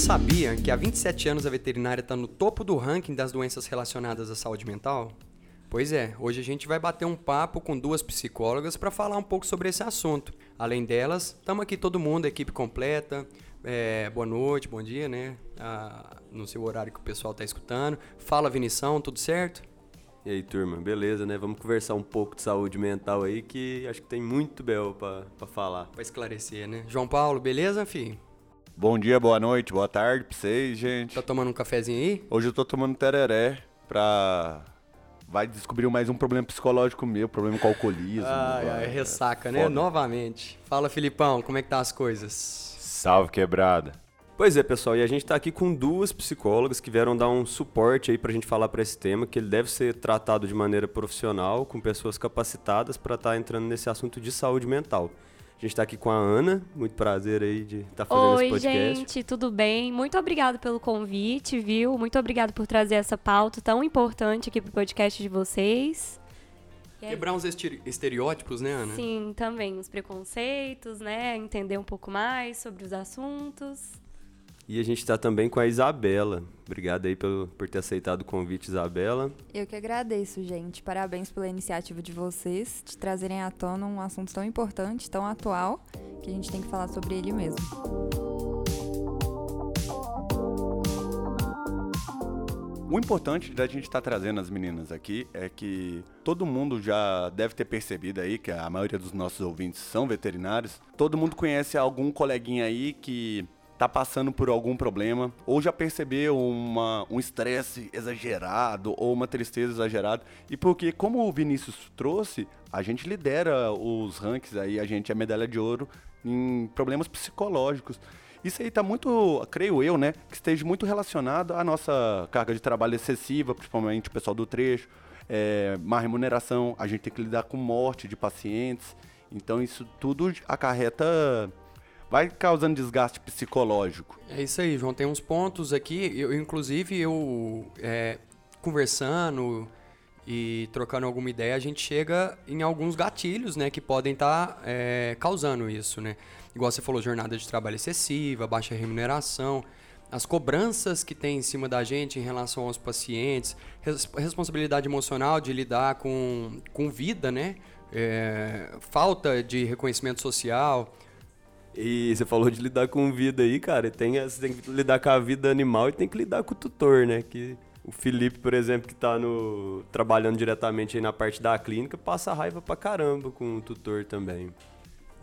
sabia que há 27 anos a veterinária está no topo do ranking das doenças relacionadas à saúde mental? Pois é, hoje a gente vai bater um papo com duas psicólogas para falar um pouco sobre esse assunto. Além delas, estamos aqui todo mundo, equipe completa. É, boa noite, bom dia, né? Ah, no seu horário que o pessoal está escutando. Fala, Vinição, tudo certo? E aí, turma, beleza, né? Vamos conversar um pouco de saúde mental aí, que acho que tem muito bel para falar. Para esclarecer, né? João Paulo, beleza, filho? Bom dia, boa noite, boa tarde pra vocês, gente. Tá tomando um cafezinho aí? Hoje eu tô tomando tereré pra. Vai descobrir mais um problema psicológico meu, problema com alcoolismo. Ai, ai, ressaca, é né? Foda. Novamente. Fala, Filipão, como é que tá as coisas? Salve, quebrada. Pois é, pessoal, e a gente está aqui com duas psicólogas que vieram dar um suporte aí para a gente falar para esse tema, que ele deve ser tratado de maneira profissional, com pessoas capacitadas para estar tá entrando nesse assunto de saúde mental. A gente está aqui com a Ana, muito prazer aí de estar tá fazendo Oi, esse podcast. Oi, gente, tudo bem? Muito obrigado pelo convite, viu? Muito obrigado por trazer essa pauta tão importante aqui para o podcast de vocês. Quebrar uns estereótipos, né, Ana? Sim, também os preconceitos, né? Entender um pouco mais sobre os assuntos. E a gente está também com a Isabela. Obrigado aí por, por ter aceitado o convite, Isabela. Eu que agradeço, gente. Parabéns pela iniciativa de vocês de trazerem à tona um assunto tão importante, tão atual, que a gente tem que falar sobre ele mesmo. O importante da gente estar tá trazendo as meninas aqui é que todo mundo já deve ter percebido aí que a maioria dos nossos ouvintes são veterinários. Todo mundo conhece algum coleguinha aí que tá passando por algum problema, ou já percebeu uma, um estresse exagerado ou uma tristeza exagerada. E porque, como o Vinícius trouxe, a gente lidera os rankings aí, a gente é medalha de ouro em problemas psicológicos. Isso aí está muito, creio eu, né, que esteja muito relacionado à nossa carga de trabalho excessiva, principalmente o pessoal do trecho, é, má remuneração, a gente tem que lidar com morte de pacientes. Então isso tudo acarreta vai causando desgaste psicológico. É isso aí, João. Tem uns pontos aqui. Eu, inclusive, eu é, conversando e trocando alguma ideia, a gente chega em alguns gatilhos, né, que podem estar tá, é, causando isso, né? Igual você falou, jornada de trabalho excessiva, baixa remuneração, as cobranças que tem em cima da gente em relação aos pacientes, res, responsabilidade emocional de lidar com, com vida, né? É, falta de reconhecimento social, e você falou de lidar com vida aí, cara. Tem, você tem que lidar com a vida animal e tem que lidar com o tutor, né? Que o Felipe, por exemplo, que tá no, trabalhando diretamente aí na parte da clínica, passa raiva pra caramba com o tutor também.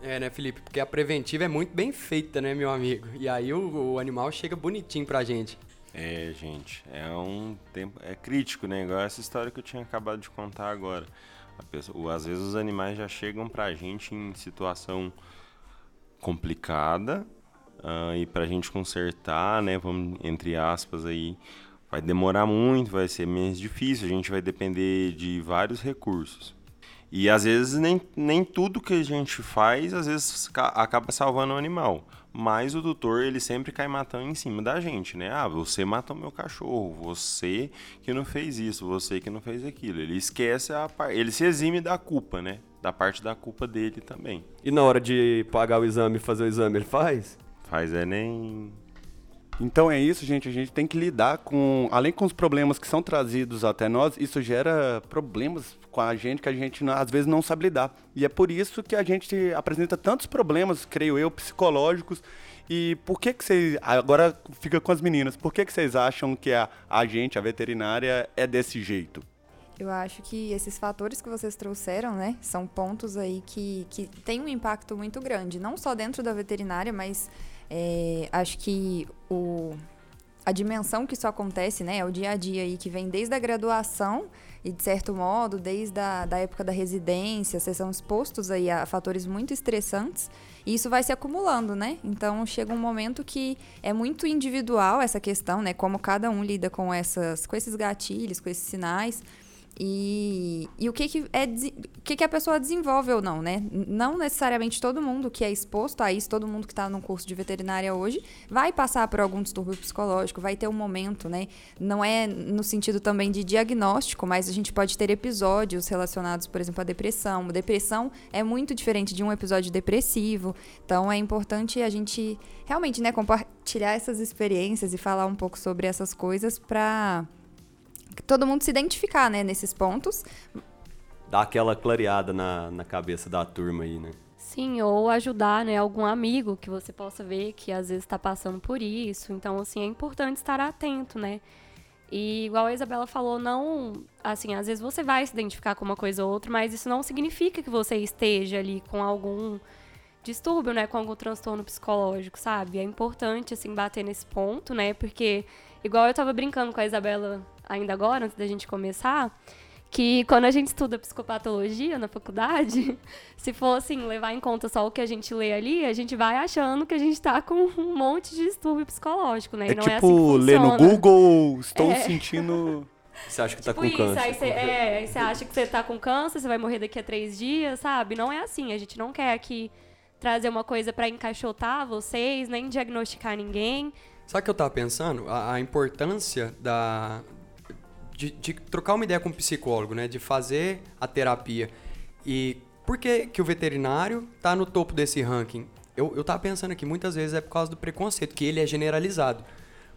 É, né, Felipe? Porque a preventiva é muito bem feita, né, meu amigo? E aí o, o animal chega bonitinho pra gente. É, gente, é um tempo. É crítico, né? Igual essa história que eu tinha acabado de contar agora. Pessoa, às vezes os animais já chegam pra gente em situação complicada uh, e para a gente consertar, né, vamos entre aspas aí, vai demorar muito, vai ser menos difícil, a gente vai depender de vários recursos. E às vezes nem, nem tudo que a gente faz, às vezes acaba salvando o animal. Mas o tutor, ele sempre cai matando em cima da gente, né? Ah, você matou meu cachorro, você que não fez isso, você que não fez aquilo. Ele esquece a parte, ele se exime da culpa, né? da parte da culpa dele também. E na hora de pagar o exame fazer o exame, ele faz? Faz é nem. Então é isso, gente. A gente tem que lidar com, além com os problemas que são trazidos até nós, isso gera problemas com a gente que a gente às vezes não sabe lidar. E é por isso que a gente apresenta tantos problemas, creio eu, psicológicos. E por que que vocês, agora fica com as meninas, por que que vocês acham que a, a gente, a veterinária, é desse jeito? Eu acho que esses fatores que vocês trouxeram, né, são pontos aí que, que têm um impacto muito grande, não só dentro da veterinária, mas é, acho que o, a dimensão que isso acontece, né, é o dia a dia aí que vem desde a graduação e, de certo modo, desde a da época da residência, vocês são expostos aí a fatores muito estressantes e isso vai se acumulando, né? Então, chega um momento que é muito individual essa questão, né, como cada um lida com, essas, com esses gatilhos, com esses sinais, e, e o que que, é, o que que a pessoa desenvolve ou não, né? Não necessariamente todo mundo que é exposto a isso, todo mundo que está no curso de veterinária hoje, vai passar por algum distúrbio psicológico, vai ter um momento, né? Não é no sentido também de diagnóstico, mas a gente pode ter episódios relacionados, por exemplo, à depressão. Depressão é muito diferente de um episódio depressivo, então é importante a gente realmente, né, compartilhar essas experiências e falar um pouco sobre essas coisas para todo mundo se identificar, né, nesses pontos. Dá aquela clareada na, na cabeça da turma aí, né? Sim, ou ajudar, né, algum amigo que você possa ver que às vezes está passando por isso. Então, assim, é importante estar atento, né? E igual a Isabela falou, não, assim, às vezes você vai se identificar com uma coisa ou outra, mas isso não significa que você esteja ali com algum distúrbio, né, com algum transtorno psicológico, sabe? É importante assim bater nesse ponto, né? Porque igual eu tava brincando com a Isabela ainda agora, antes da gente começar, que quando a gente estuda psicopatologia na faculdade, se for assim, levar em conta só o que a gente lê ali, a gente vai achando que a gente tá com um monte de distúrbio psicológico, né? É e não tipo é assim ler no. Google, estou É. sentindo. Você acha que tá Tipo com isso, câncer? aí você, é, aí você acha que você tá com câncer, você vai morrer daqui a três dias, sabe? Não é assim, a gente não quer aqui trazer uma coisa pra encaixotar vocês, nem diagnosticar ninguém. Sabe o que eu tava pensando? A, a importância da de, de trocar uma ideia com o psicólogo, né? De fazer a terapia. E por que, que o veterinário tá no topo desse ranking? Eu, eu tava pensando aqui, muitas vezes é por causa do preconceito, que ele é generalizado.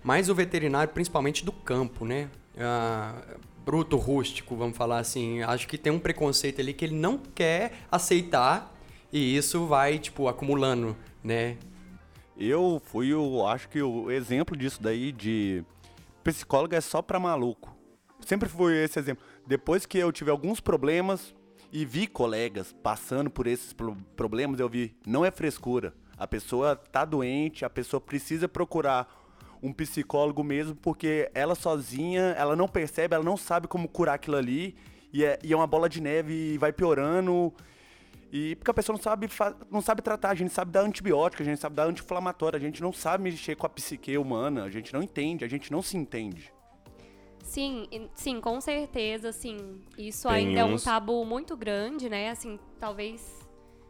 Mas o veterinário, principalmente do campo, né? Ah, bruto, rústico, vamos falar assim. Acho que tem um preconceito ali que ele não quer aceitar e isso vai, tipo, acumulando, né? Eu fui, o, acho que o exemplo disso daí de psicólogo é só pra maluco. Sempre fui esse exemplo. Depois que eu tive alguns problemas e vi colegas passando por esses pro- problemas, eu vi, não é frescura. A pessoa tá doente, a pessoa precisa procurar um psicólogo mesmo, porque ela sozinha, ela não percebe, ela não sabe como curar aquilo ali, e é, e é uma bola de neve e vai piorando. E porque a pessoa não sabe, não sabe tratar, a gente sabe dar antibiótico, a gente sabe dar anti-inflamatório, a gente não sabe mexer com a psique humana, a gente não entende, a gente não se entende. Sim, sim, com certeza, assim, isso Tem ainda é um uns- tabu muito grande, né? Assim, talvez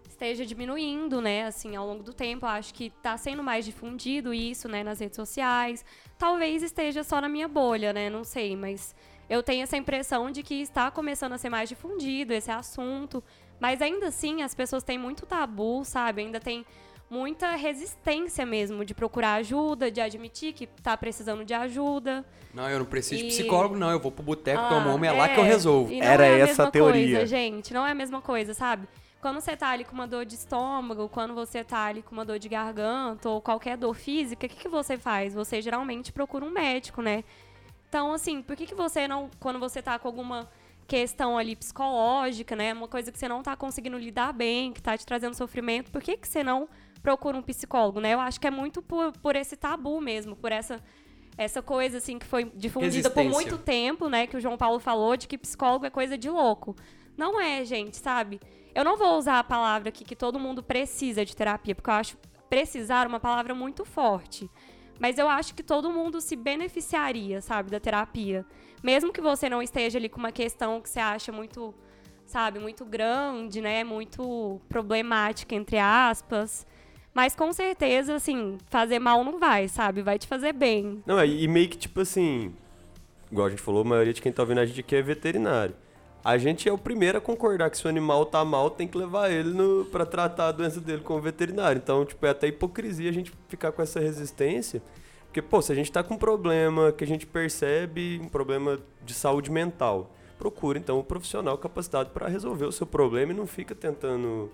esteja diminuindo, né? Assim, ao longo do tempo, acho que tá sendo mais difundido isso, né, nas redes sociais. Talvez esteja só na minha bolha, né? Não sei, mas eu tenho essa impressão de que está começando a ser mais difundido esse assunto, mas ainda assim as pessoas têm muito tabu, sabe? Ainda tem muita resistência mesmo de procurar ajuda, de admitir que tá precisando de ajuda. Não, eu não preciso de E- psicólogo, não. Eu vou pro boteco, Ah, tomo uma, é lá é. que eu resolvo. E não Era é a essa mesma a teoria. Coisa, gente, não é a mesma coisa, sabe? Quando você tá ali com uma dor de estômago, quando você tá ali com uma dor de garganta ou qualquer dor física, o que, que você faz? Você geralmente procura um médico, né? Então, assim, por que, que você não, quando você tá com alguma questão ali psicológica, né? Uma coisa que você não tá conseguindo lidar bem, que tá te trazendo sofrimento, por que, que você não procura um psicólogo, né? Eu acho que é muito por, por esse tabu mesmo, por essa, essa coisa, assim, que foi difundida por muito tempo, né? Que o João Paulo falou de que psicólogo é coisa de louco. Não é, gente, sabe? Eu não vou usar a palavra aqui que todo mundo precisa de terapia, porque eu acho precisar uma palavra muito forte. Mas eu acho que todo mundo se beneficiaria, sabe, da terapia. Mesmo que você não esteja ali com uma questão que você acha muito, sabe, muito grande, né? Muito problemática, entre aspas. Mas com certeza, assim, fazer mal não vai, sabe? Vai te fazer bem. Não, e meio que tipo assim, igual a gente falou, a maioria de quem tá ouvindo a gente aqui é veterinário. A gente é o primeiro a concordar que se o animal tá mal, tem que levar ele no, pra tratar a doença dele com o veterinário. Então, tipo, é até hipocrisia a gente ficar com essa resistência. Porque, pô, se a gente tá com um problema que a gente percebe, um problema de saúde mental, procura então um profissional capacitado para resolver o seu problema e não fica tentando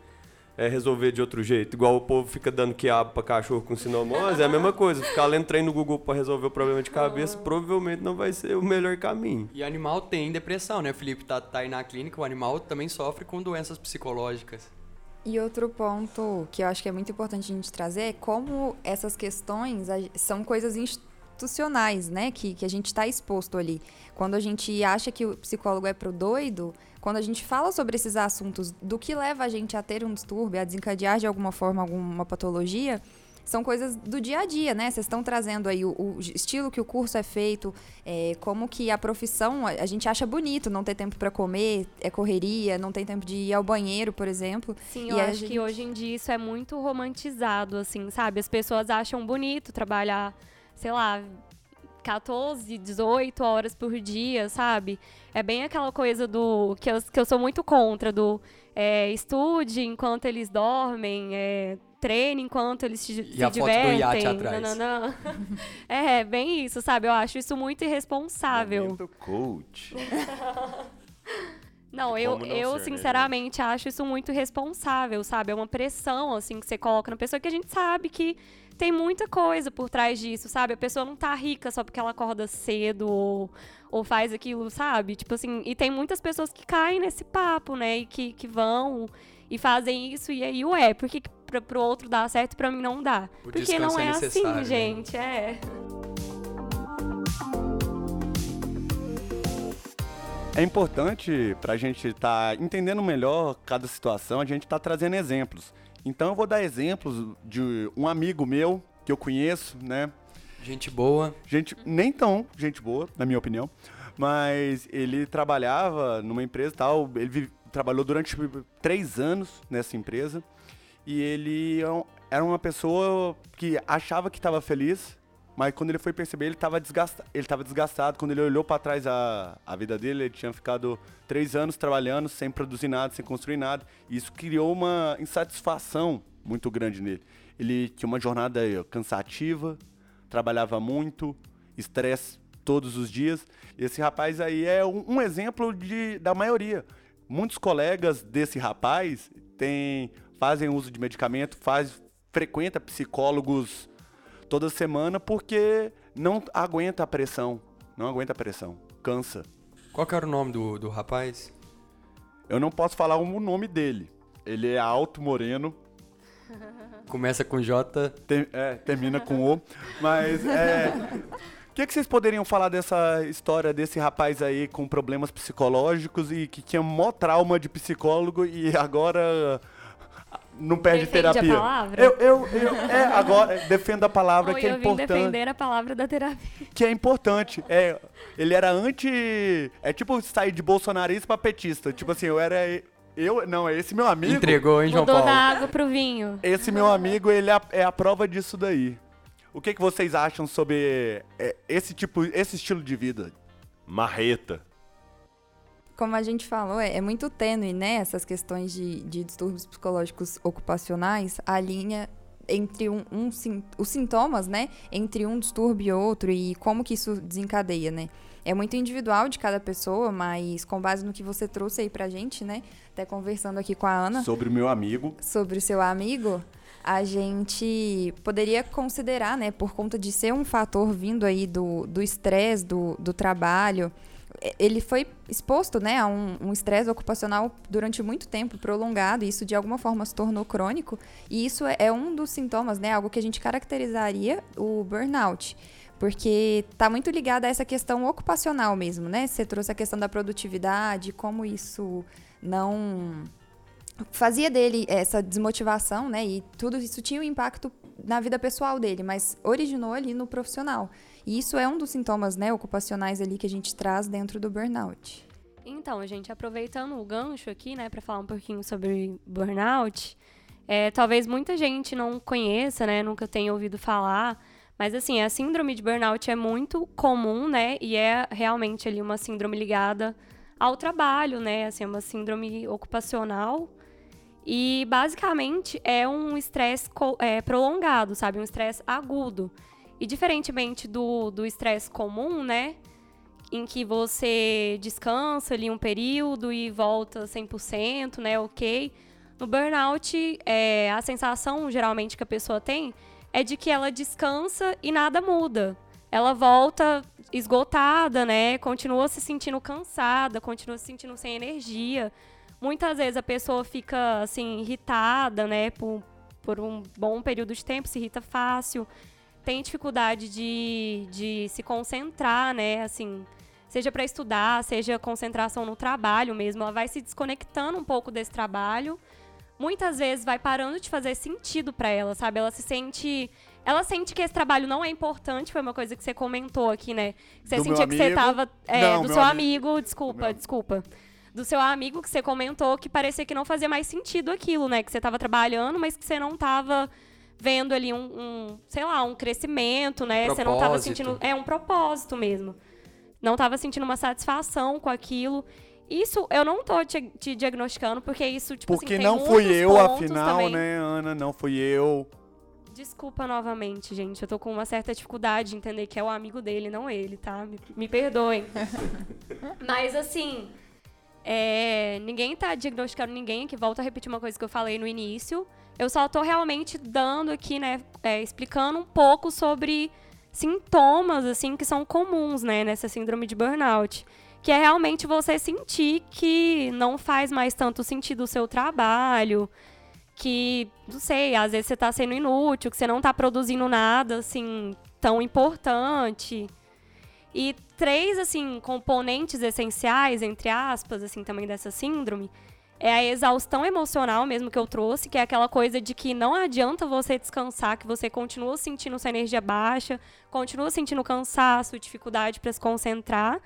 é, resolver de outro jeito. Igual o povo fica dando quiabo pra cachorro com sinomose, é a mesma coisa. Ficar lendo trem no Google pra resolver o problema de cabeça, provavelmente não vai ser o melhor caminho. E animal tem depressão, né? O Felipe tá, tá aí na clínica, o animal também sofre com doenças psicológicas. E outro ponto que eu acho que é muito importante a gente trazer é como essas questões são coisas institucionais, né? Que, que a gente está exposto ali. Quando a gente acha que o psicólogo é pro doido, quando a gente fala sobre esses assuntos do que leva a gente a ter um distúrbio, a desencadear de alguma forma alguma patologia, são coisas do dia a dia, né? Vocês estão trazendo aí o, o, estilo que o curso é feito, é, como que a profissão, a gente acha bonito não ter tempo para comer, é correria, não tem tempo de ir ao banheiro, por exemplo. Sim, eu acho gente... que hoje em dia isso é muito romantizado, assim, sabe? As pessoas acham bonito trabalhar, sei lá, 14, 18 horas por dia, sabe? É bem aquela coisa do. que eu, que eu sou muito contra, do é, estude enquanto eles dormem, é, treine enquanto eles se, e se a divertem. Foto do iate atrás. Não, não, não. é, bem isso, sabe? Eu acho isso muito irresponsável. Momento coach. Não, eu, não eu ser, né, sinceramente né? acho isso muito irresponsável, sabe? É uma pressão, assim, que você coloca na pessoa que a gente sabe que tem muita coisa por trás disso, sabe? A pessoa não tá rica só porque ela acorda cedo ou, ou faz aquilo, sabe? Tipo assim, e tem muitas pessoas que caem nesse papo, né? E que, que vão e fazem isso e aí, ué, por que pra, pro outro dar certo e pra mim não dá? O Porque não é, é assim, né? gente, é. É importante para a gente estar tá entendendo melhor cada situação, a gente está trazendo exemplos. Então eu vou dar exemplos de um amigo meu que eu conheço, né? Gente boa. Gente, nem tão gente boa, na minha opinião. Mas ele trabalhava numa empresa tal, ele trabalhou durante três anos nessa empresa. E ele é era uma pessoa que achava que estava feliz, mas quando ele foi perceber, ele estava desgastado, ele desgastado. Quando ele olhou para trás a, a vida dele, ele tinha ficado três anos trabalhando sem produzir nada, sem construir nada. E isso criou uma insatisfação muito grande nele. Ele tinha uma jornada cansativa, trabalhava muito, estresse todos os dias. Esse rapaz aí é um, um exemplo de, da maioria. Muitos colegas desse rapaz têm fazem uso de medicamento, faz, frequenta psicólogos toda semana porque não aguenta a pressão. Não aguenta a pressão. Cansa. Qual que era o nome do, do rapaz? Eu não posso falar o nome dele. Ele é alto, moreno. Começa com J. Tem, é, termina com O. Mas é. O que, que vocês poderiam falar dessa história desse rapaz aí com problemas psicológicos e que tinha mó trauma de psicólogo e agora não perde Defende terapia. A palavra? Eu, eu, eu é, agora defendo a palavra Oi, que é eu importante. Vim defender a palavra da terapia. Que é importante. É, ele era anti. É tipo sair de bolsonarista pra petista. Tipo assim, eu era. Eu, não, é esse meu amigo. Entregou, hein, João Mudou Paulo? da água pro vinho. Esse meu amigo, ele é, é a prova disso daí. O que, que vocês acham sobre é, esse tipo, esse estilo de vida? Marreta como a gente falou, é, é muito tênue, né? Essas questões de, de distúrbios psicológicos ocupacionais, a linha entre um, um, os sintomas, né? Entre um distúrbio e outro e como que isso desencadeia, né? É muito individual de cada pessoa, mas com base no que você trouxe aí pra gente, né? Até conversando aqui com a Ana. Sobre o meu amigo. Sobre o seu amigo, a gente poderia considerar, né? Por conta de ser um fator vindo aí do estresse do, do, do trabalho, ele foi exposto né, a um estresse ocupacional durante muito tempo, prolongado, e isso de alguma forma se tornou crônico, e isso é, é um dos sintomas, né, algo que a gente caracterizaria o burnout. Porque está muito ligado a essa questão ocupacional mesmo, né? Você trouxe a questão da produtividade, como isso não fazia dele essa desmotivação, né? E tudo isso tinha um impacto na vida pessoal dele, mas originou ali no profissional. E isso é um dos sintomas né, ocupacionais ali que a gente traz dentro do burnout. Então, gente, aproveitando o gancho aqui, né, para falar um pouquinho sobre burnout, é, talvez muita gente não conheça, né, nunca tenha ouvido falar, mas assim, a síndrome de burnout é muito comum, né, e é realmente ali uma síndrome ligada ao trabalho, né, assim, é uma síndrome ocupacional e basicamente é um estresse é, prolongado, sabe, um estresse agudo. E diferentemente do estresse comum, né? Em que você descansa ali um período e volta 100%, né? Ok. No burnout, é, a sensação geralmente que a pessoa tem é de que ela descansa e nada muda. Ela volta esgotada, né? Continua se sentindo cansada, continua se sentindo sem energia. Muitas vezes a pessoa fica assim irritada, né? Por, por um bom período de tempo, se irrita fácil tem dificuldade de, de se concentrar, né? Assim, seja para estudar, seja concentração no trabalho mesmo, ela vai se desconectando um pouco desse trabalho, muitas vezes vai parando de fazer sentido para ela, sabe? Ela se sente. Ela sente que esse trabalho não é importante, foi uma coisa que você comentou aqui, né? Você Do sentia que você tava. É, Não, do seu amigo- amigo, desculpa, meu- desculpa. Do seu amigo que você comentou que parecia que não fazia mais sentido aquilo, né? Que você tava trabalhando, mas que você não tava vendo ali um, um, sei lá, um crescimento, né? Você não tava Propósito. sentindo. É um propósito mesmo. Não tava sentindo uma satisfação com aquilo. Isso eu não tô te, te diagnosticando, porque isso, tipo Porque assim, tem não fui eu, afinal, também. né, Ana? Não fui eu. Desculpa novamente, gente. Eu tô com uma certa dificuldade de entender que é o amigo dele, não ele, tá? Me, me perdoem. Mas assim, é, ninguém tá diagnosticando ninguém aqui. Volto a repetir uma coisa que eu falei no início. Eu só tô realmente dando aqui, né, é, explicando um pouco sobre sintomas, assim, que são comuns, né, nessa síndrome de burnout. Que é realmente você sentir que não faz mais tanto sentido o seu trabalho, que, não sei, às vezes você tá sendo inútil, que você não tá produzindo nada, assim, tão importante. E três, assim, componentes essenciais, entre aspas, assim, também dessa síndrome, é a exaustão emocional mesmo que eu trouxe, que é aquela coisa de que não adianta você descansar, que você continua sentindo sua energia baixa, continua sentindo cansaço, dificuldade para se concentrar.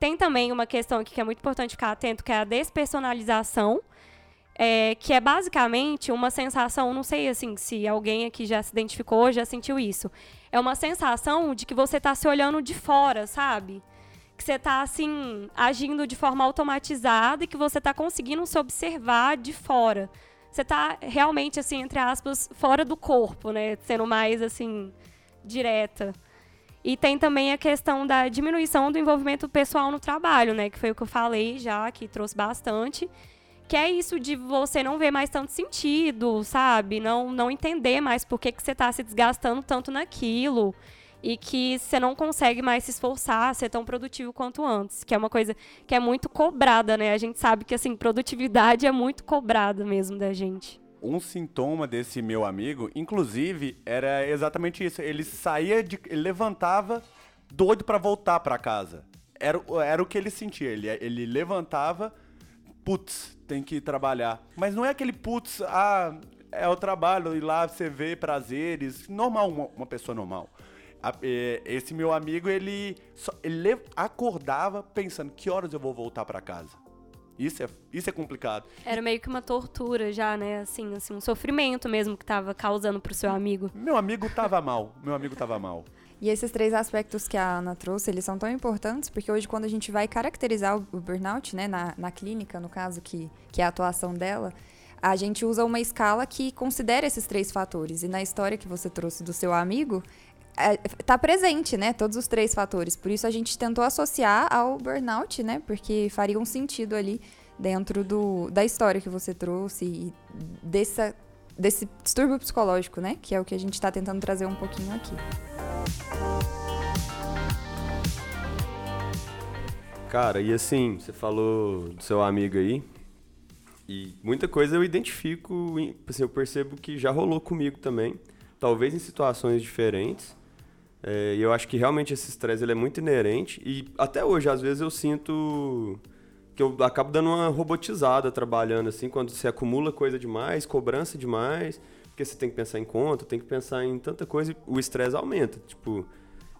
Tem também uma questão aqui que é muito importante ficar atento, que é a despersonalização, é, que é basicamente uma sensação, não sei assim se alguém aqui já se identificou, já sentiu isso. É uma sensação de que você está se olhando de fora, sabe? Que você está assim agindo de forma automatizada e que você está conseguindo se observar de fora. Você está realmente assim entre aspas fora do corpo, né? Sendo mais assim direta. E tem também a questão da diminuição do envolvimento pessoal no trabalho, né? Que foi o que eu falei já, que trouxe bastante. Que é isso de você não ver mais tanto sentido, sabe? Não, não entender mais por que, que você está se desgastando tanto naquilo. E que você não consegue mais se esforçar, ser tão produtivo quanto antes. Que é uma coisa que é muito cobrada, né? A gente sabe que, assim, produtividade é muito cobrada mesmo da gente. Um sintoma desse meu amigo, inclusive, era exatamente isso. Ele saía de. Ele levantava doido pra voltar pra casa. Era, o- era o que ele sentia. Ele, ele levantava, putz, tem que trabalhar. Mas não é aquele putz, ah, é o trabalho, e lá você vê prazeres. Normal, uma, uma pessoa normal. É, esse meu amigo, ele, só- ele le- acordava pensando que horas eu vou voltar pra casa. Isso é, isso é complicado. Era meio que uma tortura já, né? Assim, assim um sofrimento mesmo que tava causando pro seu amigo. Meu amigo tava mal. Meu amigo tava mal. E esses três aspectos que a Ana trouxe, eles são tão importantes, porque hoje quando a gente vai caracterizar o burnout, né, na, na clínica, no caso, que, que é a atuação dela, a gente usa uma escala que considera esses três fatores. E na história que você trouxe do seu amigo, está presente, né, todos os três fatores. Por isso a gente tentou associar ao burnout, né, porque faria um sentido ali dentro do, da história que você trouxe e dessa, desse distúrbio psicológico, né, que é o que a gente está tentando trazer um pouquinho aqui. Cara, e assim, você falou do seu amigo aí, e muita coisa eu identifico, assim, eu percebo que já rolou comigo também, talvez em situações diferentes, é, e eu acho que realmente esse estresse ele é muito inerente, e até hoje, às vezes, eu sinto que eu acabo dando uma robotizada trabalhando, assim, quando você acumula coisa demais, cobrança demais, porque você tem que pensar em conta, tem que pensar em tanta coisa, e o estresse aumenta, tipo...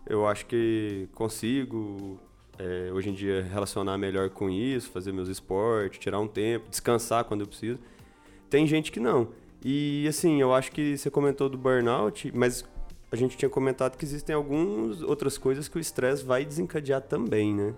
Eu acho que consigo é, hoje em dia relacionar melhor com isso, fazer meus esportes, tirar um tempo, descansar quando eu preciso. Tem gente que não. E assim, eu acho que você comentou do burnout, mas a gente tinha comentado que existem algumas outras coisas que o estresse vai desencadear também, né?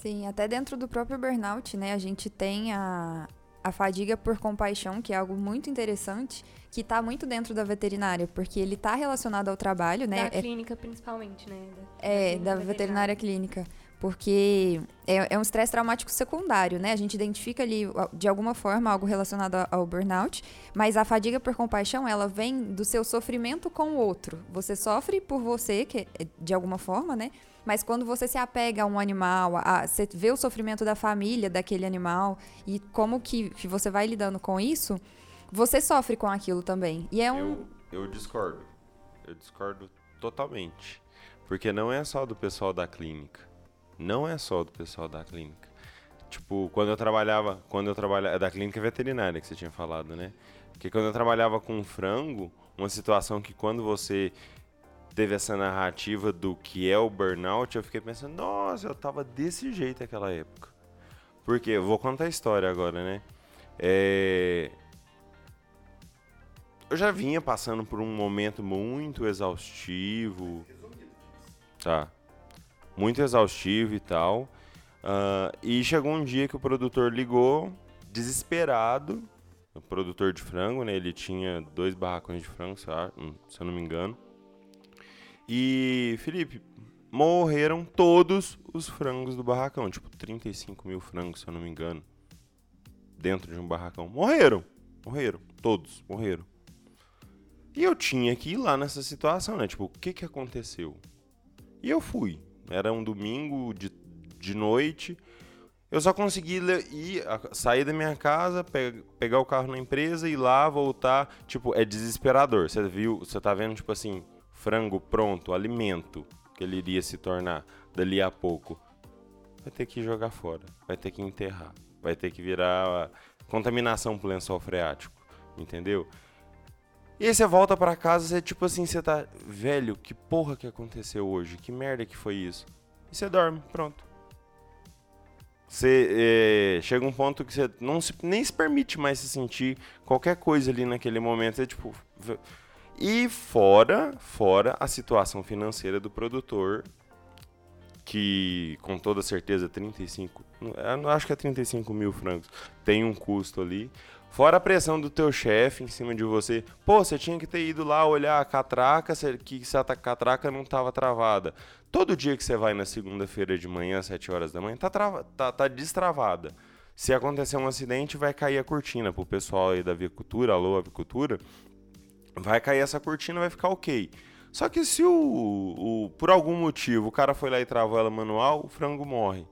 Sim, até dentro do próprio burnout, né, a gente tem a, a fadiga por compaixão, que é algo muito interessante, que está muito dentro da veterinária, porque ele está relacionado ao trabalho, né? Da é clínica, principalmente, né? Da- É, clínica da veterinária clínica. Porque é, é um estresse traumático secundário, né? A gente identifica ali, de alguma forma, algo relacionado ao burnout, mas a fadiga por compaixão, ela vem do seu sofrimento com o outro. Você sofre por você, que é de alguma forma, né? Mas quando você se apega a um animal, a, a- você vê o sofrimento da família daquele animal e como que, que você vai lidando com isso, você sofre com aquilo também. E é um. Eu, eu discordo. Eu discordo totalmente. Porque não é só do pessoal da clínica. Não é só do pessoal da clínica. Tipo, quando eu trabalhava, quando eu trabalhava, é da clínica veterinária que você tinha falado, né? Porque quando eu trabalhava com frango, uma situação que quando você teve essa narrativa do que é o burnout, eu fiquei pensando, nossa, eu tava desse jeito naquela época. Porque, vou contar a história agora, né? É... Eu já vinha passando por um momento muito exaustivo. Tá. Muito exaustivo e tal. Uh, e chegou um dia que o produtor ligou, desesperado. O produtor de frango, né? Ele tinha dois barracões de frango, se eu não me engano. E, Felipe, morreram todos os frangos do barracão. Tipo, 35 mil frangos, se eu não me engano. Dentro de um barracão. Morreram. Morreram. Todos. Morreram. E eu tinha que ir lá nessa situação, né? Tipo, o que que aconteceu? E eu fui. Era um domingo de, de noite. Eu só consegui ir, sair da minha casa, pe pegar o carro na empresa, ir lá, voltar. Tipo, é desesperador. Você viu, você tá vendo, tipo assim, frango pronto, alimento que ele iria se tornar dali a pouco. Vai ter que jogar fora, vai ter que enterrar, vai ter que virar contaminação pro lençol freático, entendeu? E aí você volta para casa, você tipo assim, você tá, velho, que porra que aconteceu hoje? Que merda que foi isso? E você dorme, pronto. Você é, chega um ponto que você não se, nem se permite mais se sentir qualquer coisa ali naquele momento. Você tipo. E fora, fora a situação financeira do produtor, que com toda certeza 35, eu acho que é 35 mil francos, tem um custo ali. Fora a pressão do teu chefe em cima de você. Pô, você tinha que ter ido lá olhar a catraca, que se a catraca não estava travada. Todo dia que você vai na segunda-feira de manhã, às 7 horas da manhã, tá, trava, tá, tá destravada. Se acontecer um acidente, vai cair a cortina. Pro pessoal aí da avicultura, alô avicultura, vai cair essa cortina, vai ficar ok. Só que se o, o, por algum motivo o cara foi lá e travou ela manual, o frango morre.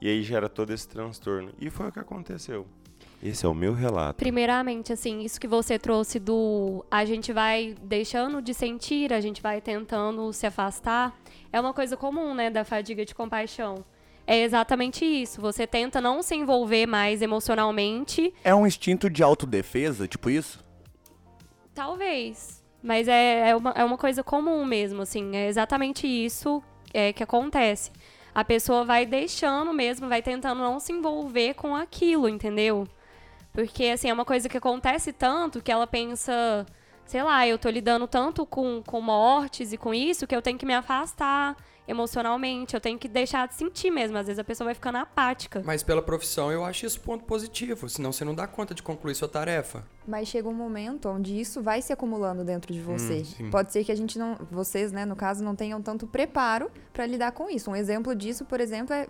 E aí gera todo esse transtorno. E foi o que aconteceu. Esse é o meu relato. Primeiramente, assim, isso que você trouxe do a gente vai deixando de sentir, a gente vai tentando se afastar, é uma coisa comum, né, da fadiga de compaixão. É exatamente isso. Você tenta não se envolver mais emocionalmente. É um instinto de autodefesa, tipo isso? Talvez. Mas é, é, uma, é uma coisa comum mesmo, assim. É exatamente isso é, que acontece. A pessoa vai deixando mesmo, vai tentando não se envolver com aquilo, entendeu? Porque, assim, é uma coisa que acontece tanto que ela pensa, sei lá, eu tô lidando tanto com, com mortes e com isso que eu tenho que me afastar emocionalmente, eu tenho que deixar de sentir mesmo. Às vezes a pessoa vai ficando apática. Mas pela profissão eu acho isso ponto positivo, senão você não dá conta de concluir sua tarefa. Mas chega um momento onde isso vai se acumulando dentro de você. Hum, Pode ser que a gente não, vocês, né, no caso, não tenham tanto preparo para lidar com isso. Um exemplo disso, por exemplo, é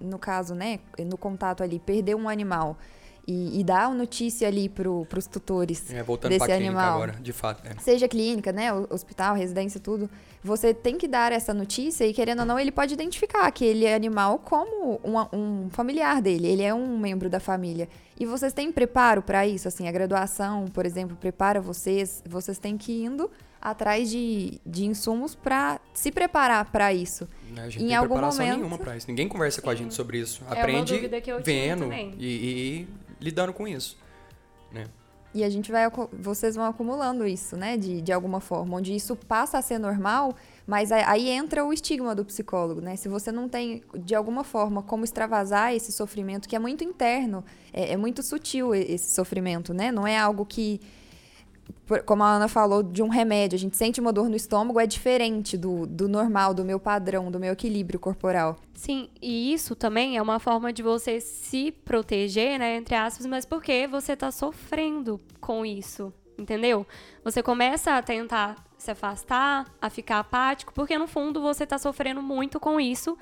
no caso, né, no contato ali, perder um animal e, e dar notícia ali para os tutores é, voltando desse animal. agora, de fato. É. Seja clínica, né, hospital, residência, tudo. Você tem que dar essa notícia e, querendo ou não, ele pode identificar aquele animal como um, um familiar dele. Ele é um membro da família. E vocês têm preparo para isso? Assim, a graduação, por exemplo, prepara vocês. Vocês têm que ir indo atrás de, de insumos para se preparar para isso. A gente em tem algum preparação momento... nenhuma para isso. Ninguém conversa Sim. com a gente sobre isso. Aprende é vendo e, e, lidando com isso, né? E a gente vai, vocês vão acumulando isso, né, de, de alguma forma, onde isso passa a ser normal, mas aí entra o estigma do psicólogo, né? Se você não tem, de alguma forma, como extravasar esse sofrimento, que é muito interno, é, é muito sutil esse sofrimento, né? Não é algo que como a Ana falou, de um remédio. A gente sente uma dor no estômago, é diferente do, do normal, do meu padrão, do meu equilíbrio corporal. Sim, e isso também é uma forma de você se proteger, né, entre aspas, mas porque você está sofrendo com isso, entendeu? Você começa a tentar se afastar, a ficar apático, porque no fundo você está sofrendo muito com isso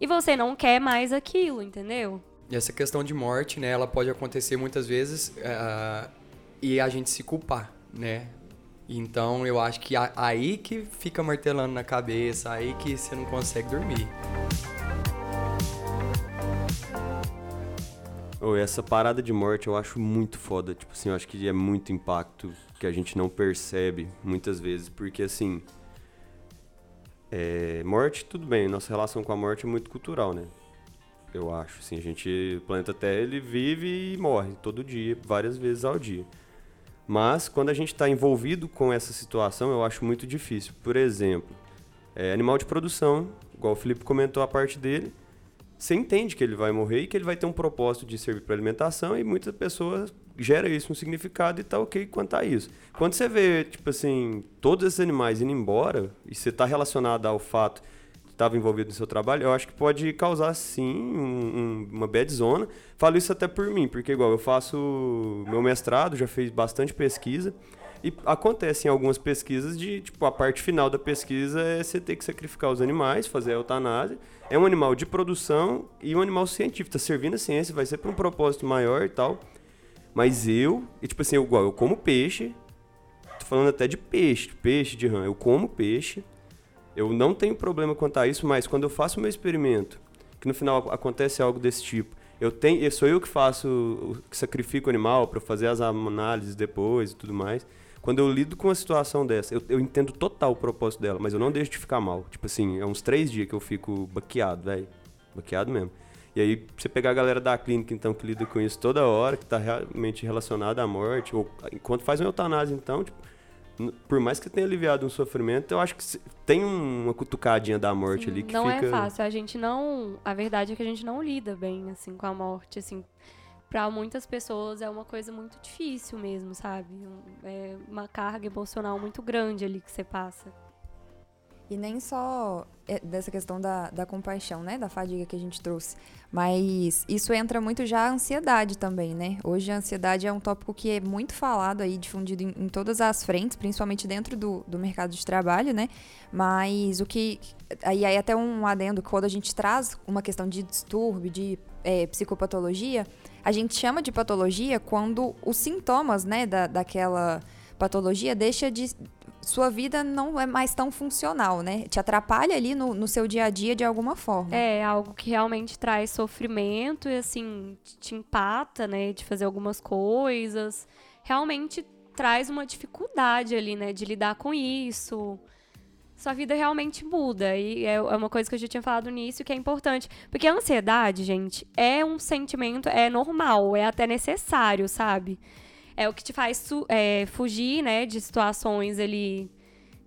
e você não quer mais aquilo, entendeu? E essa questão de morte, né, ela pode acontecer muitas vezes uh, e a gente se culpar né? Então eu acho que aí que fica martelando na cabeça, aí que você não consegue dormir. Oh, essa parada de morte eu acho muito foda. Tipo assim, eu acho que é muito impacto que a gente não percebe muitas vezes, porque assim. É, morte, tudo bem, nossa relação com a morte é muito cultural, né? eu acho. Assim, a gente, o planeta Terra, ele vive e morre todo dia, várias vezes ao dia. Mas quando a gente está envolvido com essa situação, eu acho muito difícil. Por exemplo, é, animal de produção, igual o Felipe comentou a parte dele, você entende que ele vai morrer e que ele vai ter um propósito de servir para alimentação e muitas pessoas gera isso um significado e tá ok quanto a isso. Quando você vê, tipo assim, todos esses animais indo embora e você está relacionado ao fato estava envolvido no seu trabalho, eu acho que pode causar sim um, um, uma bad zona. Falo isso até por mim, porque igual eu faço meu mestrado, já fiz bastante pesquisa e acontecem algumas pesquisas de, tipo, a parte final da pesquisa é você ter que sacrificar os animais, fazer a eutanásia. É um animal de produção e um animal científico, tá servindo a ciência, vai ser para um propósito maior e tal. Mas eu, e tipo assim, igual, eu como peixe, tô falando até de peixe, peixe de rã, eu como peixe, eu não tenho problema quanto a isso, mas quando eu faço o meu experimento, que no final acontece algo desse tipo, eu tenho, sou eu que faço, que sacrifico o animal para fazer as análises depois e tudo mais. Quando eu lido com uma situação dessa, eu, eu entendo total o propósito dela, mas eu não deixo de ficar mal. Tipo assim, é uns três dias que eu fico baqueado, velho. Baqueado mesmo. E aí, você pegar a galera da clínica, então, que lida com isso toda hora, que está realmente relacionada à morte, ou enquanto faz uma eutanásia, então, tipo, por mais que tenha aliviado um sofrimento, eu acho que tem uma cutucadinha da morte Sim, ali que não fica... é fácil. A gente não... A verdade é que a gente não lida bem, assim, com a morte, assim. Pra muitas pessoas é uma coisa muito difícil mesmo, sabe? É uma carga emocional muito grande ali que você passa. E nem só é, dessa questão da, da compaixão, né? Da fadiga que a gente trouxe. Mas isso entra muito já a ansiedade também, né? Hoje a ansiedade é um tópico que é muito falado aí, difundido em, em todas as frentes, principalmente dentro do, do mercado de trabalho, né? Mas o que. Aí, aí até um adendo, quando a gente traz uma questão de distúrbio, de é, psicopatologia, a gente chama de patologia quando os sintomas, né, da, daquela patologia deixa de sua vida não é mais tão funcional, né? Te atrapalha ali no, no seu dia a dia de alguma forma. É, algo que realmente traz sofrimento e, assim, te empata, né? De fazer algumas coisas. Realmente traz uma dificuldade ali, né? De lidar com isso. Sua vida realmente muda. E é, é uma coisa que eu já tinha falado nisso que é importante. Porque a ansiedade, gente, é um sentimento, é normal, é até necessário, sabe? É o que te faz é, fugir, né, de situações ali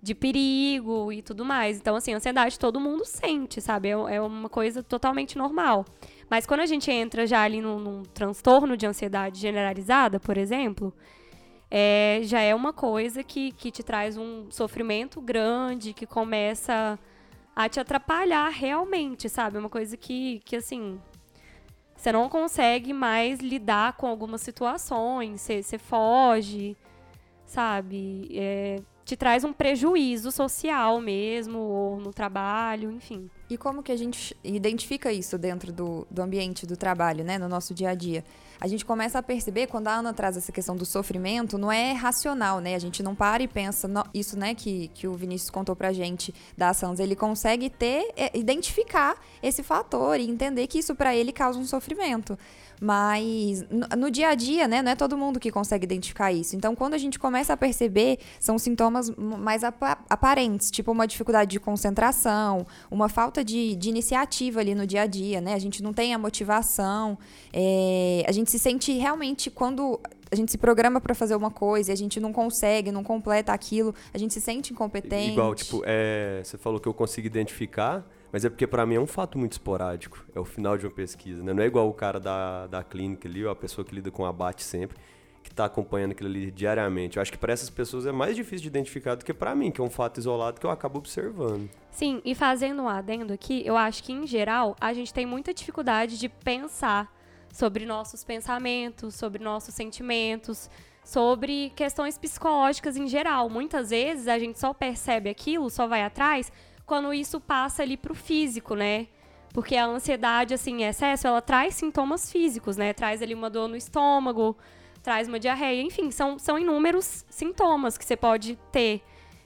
de perigo e tudo mais. Então, assim, ansiedade todo mundo sente, sabe? É, é uma coisa totalmente normal. Mas quando a gente entra já ali num, num transtorno de ansiedade generalizada, por exemplo, é, já é uma coisa que, que te traz um sofrimento grande, que começa a te atrapalhar realmente, sabe? É uma coisa que, que assim, você não consegue mais lidar com algumas situações, você, você foge, sabe? É, te traz um prejuízo social mesmo, ou no trabalho, enfim. E como que a gente identifica isso dentro do, do ambiente do trabalho, né, no nosso dia a dia? A gente começa a perceber, quando a Ana traz essa questão do sofrimento, não é racional, né? A gente não para e pensa, no, isso, né, que, que o Vinícius contou pra gente da Sans, ele consegue ter, é, identificar esse fator e entender que isso para ele causa um sofrimento. Mas no, dia a dia, né, não é todo mundo que consegue identificar isso. Então, quando a gente começa a perceber, são sintomas mais ap aparentes, tipo uma dificuldade de concentração, uma falta de, de, iniciativa ali no dia a dia, né? A gente não tem a motivação, é, a gente se sente realmente quando a gente se programa para fazer uma coisa e a gente não consegue, não completa aquilo, a gente se sente incompetente. Igual, tipo, é, você falou que eu consigo identificar mas é porque para mim é um fato muito esporádico. É o final de uma pesquisa, né? Não é igual o cara da, da clínica ali, ou a pessoa que lida com abate sempre, que está acompanhando aquilo ali diariamente. Eu acho que para essas pessoas é mais difícil de identificar do que para mim, que é um fato isolado que eu acabo observando. Sim, e fazendo um adendo aqui, eu acho que em geral a gente tem muita dificuldade de pensar sobre nossos pensamentos, sobre nossos sentimentos, sobre questões psicológicas em geral. Muitas vezes a gente só percebe aquilo, só vai atrás quando isso passa ali pro físico, né? Porque a ansiedade, assim, em excesso, ela traz sintomas físicos, né? Traz ali uma dor no estômago, traz uma diarreia, enfim, são, são inúmeros sintomas que você pode ter.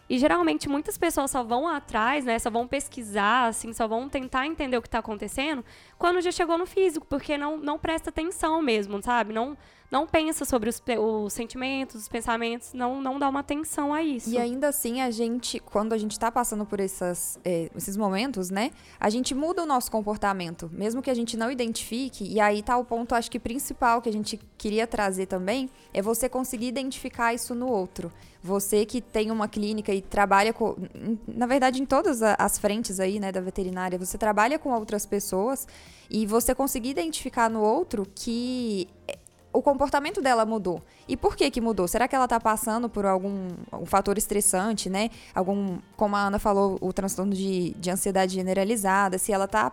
E geralmente muitas pessoas só vão atrás, né? Só vão pesquisar, assim, só vão tentar entender o que está acontecendo quando já chegou no físico, porque não, não presta atenção mesmo, sabe? Não, não pensa sobre os, os sentimentos, os pensamentos, não, não dá uma atenção a isso. E ainda assim, a gente, quando a gente está passando por essas, é, esses momentos, né? A gente muda o nosso comportamento, mesmo que a gente não identifique. E aí tá o ponto, acho que principal que a gente queria trazer também, é você conseguir identificar isso no outro. Você que tem uma clínica e trabalha com, na verdade, em todas as frentes aí, né, da veterinária, você trabalha com outras pessoas e você conseguir identificar no outro que o comportamento dela mudou. E por que que mudou? Será que ela está passando por algum um fator estressante, né? Algum, como a Ana falou, o transtorno de, de ansiedade generalizada, se ela está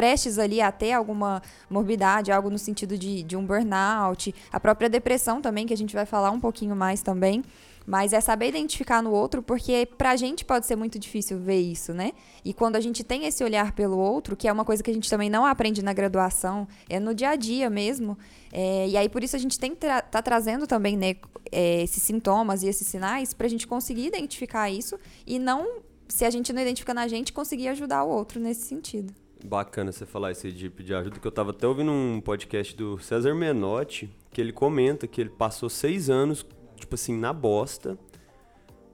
prestes ali a ter alguma morbidade, algo no sentido de, de um burnout, a própria depressão também, que a gente vai falar um pouquinho mais também. Mas é saber identificar no outro, porque pra gente pode ser muito difícil ver isso, né? E quando a gente tem esse olhar pelo outro, que é uma coisa que a gente também não aprende na graduação, é no dia a dia mesmo. É, e aí por isso a gente tem que tra tá trazendo também né, é, esses sintomas e esses sinais pra gente conseguir identificar isso e não, se a gente não identifica na gente, conseguir ajudar o outro nesse sentido. Bacana você falar esse de pedir ajuda, que eu tava até ouvindo um podcast do César Menotti, que ele comenta que ele passou seis anos tipo assim, na bosta.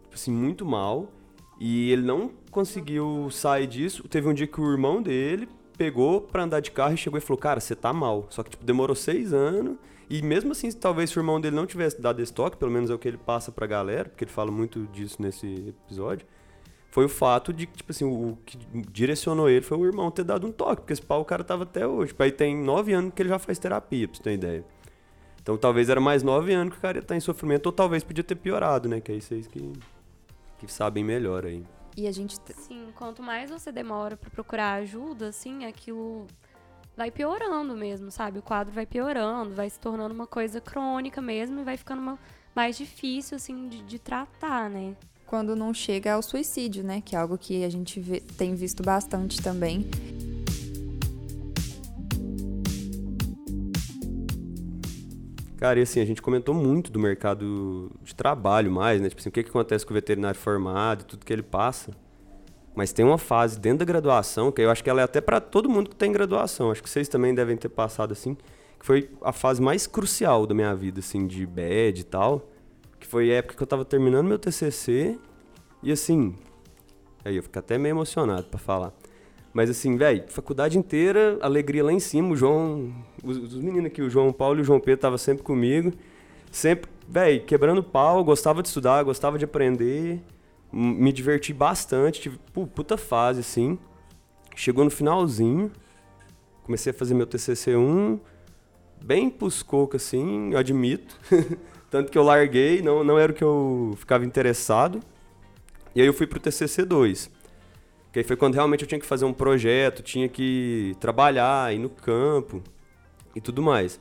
Tipo assim, muito mal. E ele não conseguiu sair disso. Teve um dia que o irmão dele pegou pra andar de carro e chegou e falou: Cara, você tá mal. Só que, tipo, demorou seis anos. E mesmo assim, talvez se o irmão dele não tivesse dado esse toque, pelo menos é o que ele passa pra galera, porque ele fala muito disso nesse episódio, foi o fato de que, tipo assim, o que direcionou ele foi o irmão ter dado um toque, porque esse pau o cara tava até hoje. Tipo, aí tem nove anos que ele já faz terapia, pra você ter ideia. Então talvez era mais nove anos que o cara ia estar tá em sofrimento, ou talvez podia ter piorado, né? Que é vocês que, que sabem melhor aí. E a gente. Sim, quanto mais você demora para procurar ajuda, assim, aquilo vai piorando mesmo, sabe? O quadro vai piorando, vai se tornando uma coisa crônica mesmo e vai ficando uma, mais difícil, assim, de, de, tratar, né? Quando não chega ao suicídio, né? Que é algo que a gente vê, tem visto bastante também. Cara, e assim, a gente comentou muito do mercado de trabalho mais, né? Tipo assim, o que, que acontece com o veterinário formado, tudo que ele passa. Mas tem uma fase dentro da graduação, que eu acho que ela é até para todo mundo que tem graduação. Acho que vocês também devem ter passado assim, que foi a fase mais crucial da minha vida, assim, de bed e tal. Que foi a época que eu tava terminando meu TCC. E assim, aí eu fico até meio emocionado para falar. Mas assim, velho, faculdade inteira, alegria lá em cima. O João, os, os meninos aqui, o João Paulo e o João Pedro estavam sempre comigo. Sempre, velho, quebrando pau, gostava de estudar, gostava de aprender. Me diverti bastante, tive pô, puta fase, assim. Chegou no finalzinho, comecei a fazer meu TCC1, bem pros assim, eu admito. Tanto que eu larguei, não, não era o que eu ficava interessado. E aí eu fui pro TCC2. Que aí foi quando realmente eu tinha que fazer um projeto, tinha que trabalhar, ir no campo e tudo mais.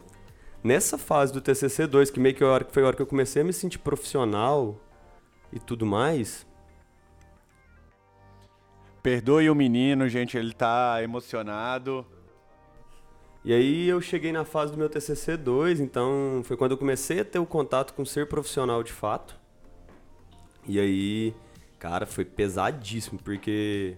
Nessa fase do TCC2, que meio que foi a hora que eu comecei a me sentir profissional e tudo mais. Perdoe o menino, gente, ele tá emocionado. E aí eu cheguei na fase do meu TCC2, então foi quando eu comecei a ter o contato com ser profissional de fato. E aí, cara, foi pesadíssimo, porque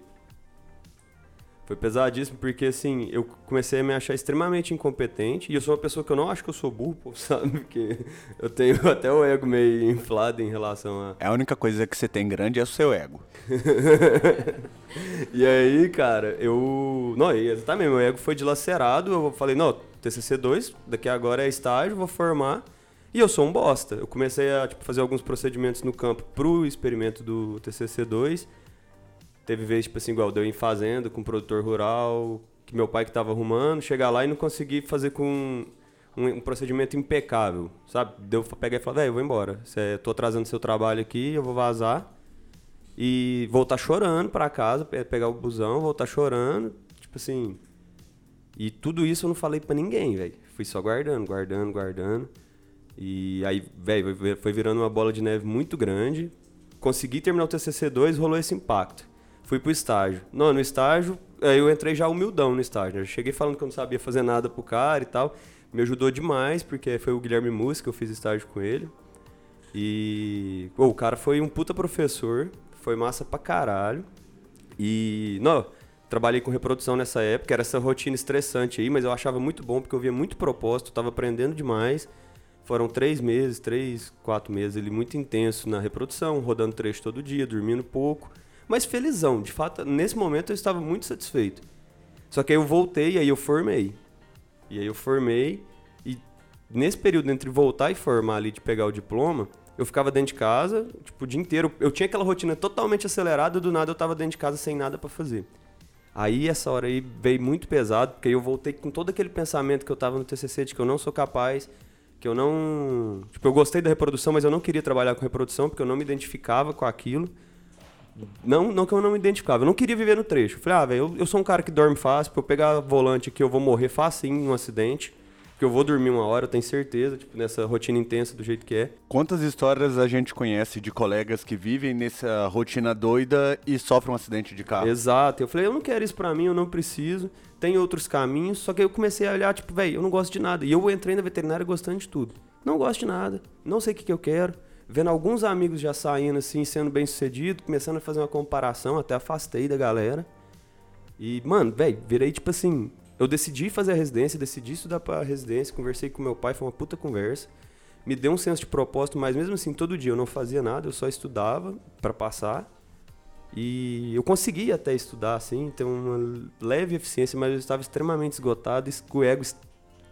foi pesadíssimo porque, assim, eu comecei a me achar extremamente incompetente. E eu sou uma pessoa que eu não acho que eu sou burro, sabe? Porque eu tenho até o ego meio inflado em relação a. É a única coisa que você tem grande é o seu ego. e aí, cara, eu. Não, exatamente, meu ego foi dilacerado. Eu falei, não, TCC2, daqui agora é estágio, vou formar. E eu sou um bosta. Eu comecei a tipo, fazer alguns procedimentos no campo pro experimento do TCC2 Teve vez, tipo assim, igual deu em fazenda com um produtor rural, que meu pai que tava arrumando, chegar lá e não conseguir fazer com um, um procedimento impecável, sabe? Deu pegar e falar, velho, eu vou embora. Cê, tô atrasando seu trabalho aqui, eu vou vazar. E voltar chorando para casa, pegar o busão, voltar chorando, tipo assim. E tudo isso eu não falei para ninguém, velho. Fui só guardando, guardando, guardando. E aí, velho, foi virando uma bola de neve muito grande. Consegui terminar o TCC2, rolou esse impacto fui pro estágio. Não, no estágio, aí eu entrei já humildão no estágio. Né? Cheguei falando que eu não sabia fazer nada pro cara e tal. Me ajudou demais, porque foi o Guilherme Música, eu fiz estágio com ele. E oh, o cara foi um puta professor, foi massa pra caralho. E, não, trabalhei com reprodução nessa época, era essa rotina estressante aí, mas eu achava muito bom porque eu via muito propósito, tava aprendendo demais. Foram três meses, três, quatro meses ali muito intenso na reprodução, rodando trecho todo dia, dormindo pouco, mas felizão. De fato, nesse momento eu estava muito satisfeito. Só que aí eu voltei e aí eu formei. E aí eu formei e nesse período entre voltar e formar ali de pegar o diploma, eu ficava dentro de casa, tipo, o dia inteiro. Eu tinha aquela rotina totalmente acelerada, do nada eu tava dentro de casa sem nada para fazer. Aí essa hora aí veio muito pesado, porque eu voltei com todo aquele pensamento que eu tava no TCC de que eu não sou capaz, que eu não, tipo, eu gostei da reprodução, mas eu não queria trabalhar com reprodução porque eu não me identificava com aquilo. Não, não que eu não me identificava, eu não queria viver no trecho. Eu falei, ah, velho, eu, eu sou um cara que dorme fácil, pra eu pegar volante aqui eu vou morrer fácil em um acidente. Porque eu vou dormir uma hora, eu tenho certeza, tipo, nessa rotina intensa do jeito que é. Quantas histórias a gente conhece de colegas que vivem nessa rotina doida e sofrem um acidente de carro? Exato. Eu falei, eu não quero isso pra mim, eu não preciso. Tem outros caminhos. Só que eu comecei a olhar, tipo, velho, eu não gosto de nada. E eu entrei na veterinária gostando de tudo. Não gosto de nada. Não sei o que, que eu quero. Vendo alguns amigos já saindo assim, sendo bem sucedido, começando a fazer uma comparação, até afastei da galera. E, mano, velho, virei tipo assim, eu decidi fazer a residência, decidi estudar para residência, conversei com meu pai, foi uma puta conversa. Me deu um senso de propósito, mas mesmo assim, todo dia eu não fazia nada, eu só estudava para passar. E eu consegui até estudar, assim, ter uma leve eficiência, mas eu estava extremamente esgotado e com o ego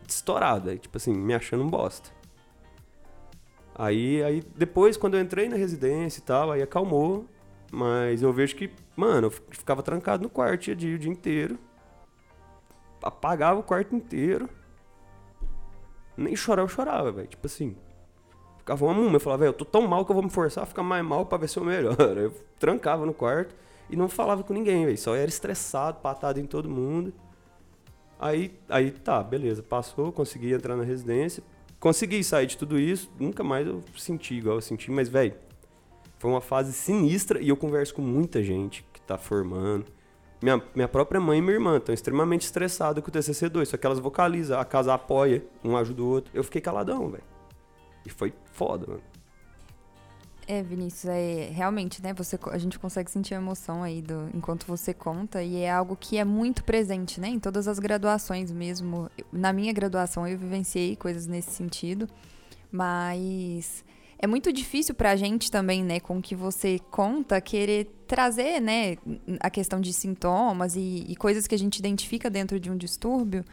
estourado, tipo assim, me achando um bosta. Aí, aí depois, quando eu entrei na residência e tal, aí acalmou, mas eu vejo que, mano, eu ficava trancado no quarto o dia, o dia inteiro apagava o quarto inteiro. Nem chorar eu chorava, velho. Tipo assim. Ficava uma muma. Eu falava, velho, eu tô tão mal que eu vou me forçar a ficar mais mal pra ver se eu melhor. Eu trancava no quarto e não falava com ninguém, velho. Só era estressado, patado em todo mundo. Aí, aí tá, beleza. Passou, consegui entrar na residência. Consegui sair de tudo isso. Nunca mais eu senti igual eu senti, mas, velho, foi uma fase sinistra e eu converso com muita gente que tá formando minha, minha própria mãe e minha irmã estão extremamente estressadas com o TCC2, só que elas vocalizam, a casa apoia, um ajuda o outro. Eu fiquei caladão, velho. E foi foda, mano. É, Vinícius, é realmente, né? Você, a gente consegue sentir a emoção aí do, enquanto você conta, e é algo que é muito presente, né? Em todas as graduações mesmo. Na minha graduação eu vivenciei coisas nesse sentido, mas é muito difícil para a gente também, né, com o que você conta, querer trazer, né, a questão de sintomas e, e, coisas que a gente identifica dentro de um distúrbio,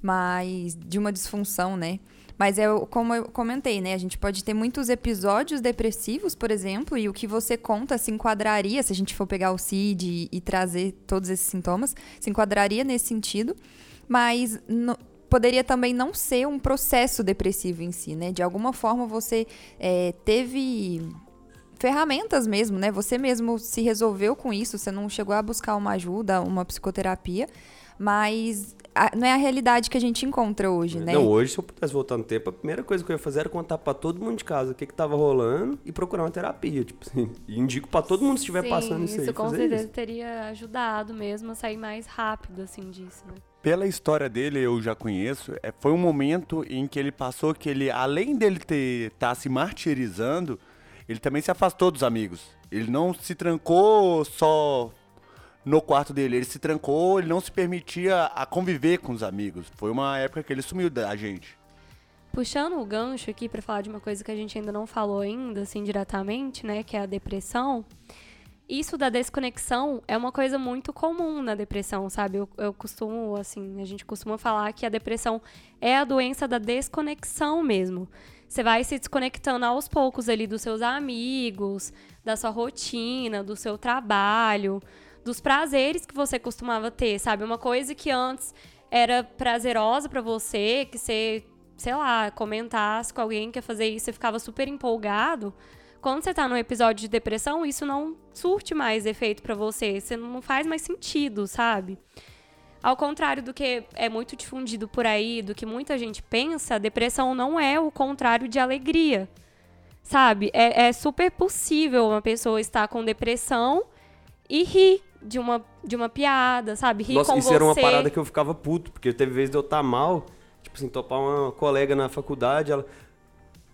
mas de uma disfunção, né? Mas é como eu comentei, né? A gente pode ter muitos episódios depressivos, por exemplo, e o que você conta se enquadraria, se a gente for pegar o CID e, e trazer todos esses sintomas, se enquadraria nesse sentido. Mas no, poderia também não ser um processo depressivo em si, né? De alguma forma você é, teve ferramentas mesmo, né? Você mesmo se resolveu com isso, você não chegou a buscar uma ajuda, uma psicoterapia, mas a, não é a realidade que a gente encontra hoje, né? Não, hoje, se eu pudesse voltar no tempo, a primeira coisa que eu ia fazer era contar para todo mundo de casa o que que tava rolando e procurar uma terapia, tipo assim. E indico para todo mundo se estiver passando isso, isso aí. Com certeza isso com certeza teria ajudado mesmo a sair mais rápido, assim, disso, né? pela história dele eu já conheço, é, foi um momento em que ele passou que ele, além dele ter tá se martirizando, ele também se afastou dos amigos. Ele não se trancou só no quarto dele, ele se trancou, ele não se permitia a conviver com os amigos. Foi uma época que ele sumiu da gente. Puxando o gancho aqui para falar de uma coisa que a gente ainda não falou ainda, assim, diretamente, né, que é a depressão isso da desconexão é uma coisa muito comum na depressão, sabe? Eu, eu, costumo, assim, a gente costuma falar que a depressão é a doença da desconexão mesmo. Você vai se desconectando aos poucos ali dos seus amigos, da sua rotina, do seu trabalho, dos prazeres que você costumava ter, sabe? Uma coisa que antes era prazerosa para você, que você, sei lá, comentasse com alguém que ia fazer isso, você ficava super empolgado quando você tá num episódio de depressão, isso não surte mais efeito para você. Você não faz mais sentido, sabe? Ao contrário do que é muito difundido por aí, do que muita gente pensa, depressão não é o contrário de alegria. Sabe? É, é super possível uma pessoa estar com depressão e rir de uma, de uma piada, sabe? Rir Nossa, com isso você. era uma parada que eu ficava puto, porque teve vezes de eu estar tá mal, tipo assim, topar uma colega na faculdade, ela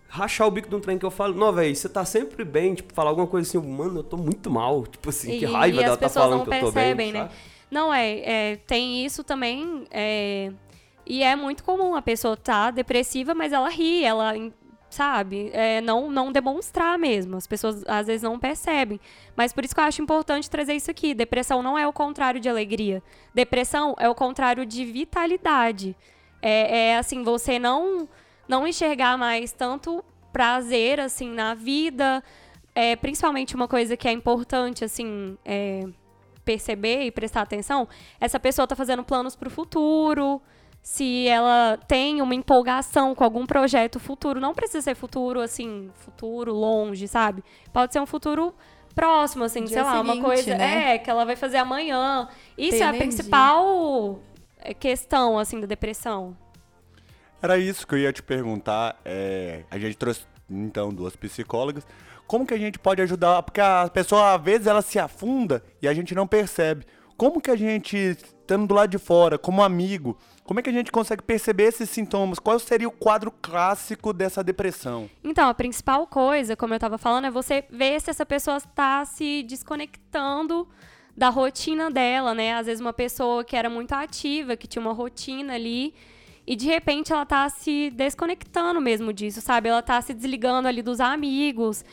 rachar o bico de um trem que eu falo, não, velho, você tá sempre bem, tipo, falar alguma coisa assim, mano, eu tô muito mal, tipo assim, que E- raiva e dela tá falando que eu tô bem, né? sabe? Não, é, é, tem isso também. é, e é muito comum a pessoa tá depressiva, mas ela ri, ela, sabe, é, não, não demonstrar mesmo. As pessoas às vezes não percebem. Mas por isso que eu acho importante trazer isso aqui. Depressão não é o contrário de alegria. Depressão é o contrário de vitalidade. É, é assim, você não, não enxergar mais tanto prazer, assim, na vida. É, principalmente uma coisa que é importante, assim, é, perceber e prestar atenção, essa pessoa tá fazendo planos para o futuro, se ela tem uma empolgação com algum projeto futuro, não precisa ser futuro assim, futuro longe, sabe? Pode ser um futuro próximo, assim, Dia sei lá, uma seguinte, coisa né? é que ela vai fazer amanhã. Isso Ter é a energia. principal é, questão assim da depressão. Era isso que eu ia te perguntar. é, a gente trouxe, então, duas psicólogas. Como que a gente pode ajudar? Porque a pessoa, às vezes, ela se afunda e a gente não percebe. Como que a gente, estando do lado de fora, como amigo, como é que a gente consegue perceber esses sintomas? Qual seria o quadro clássico dessa depressão? Então, a principal coisa, como eu tava falando, é você ver se essa pessoa está se desconectando da rotina dela, né? Às vezes uma pessoa que era muito ativa, que tinha uma rotina ali, e de repente ela tá se desconectando mesmo disso, sabe? Ela tá se desligando ali dos amigos.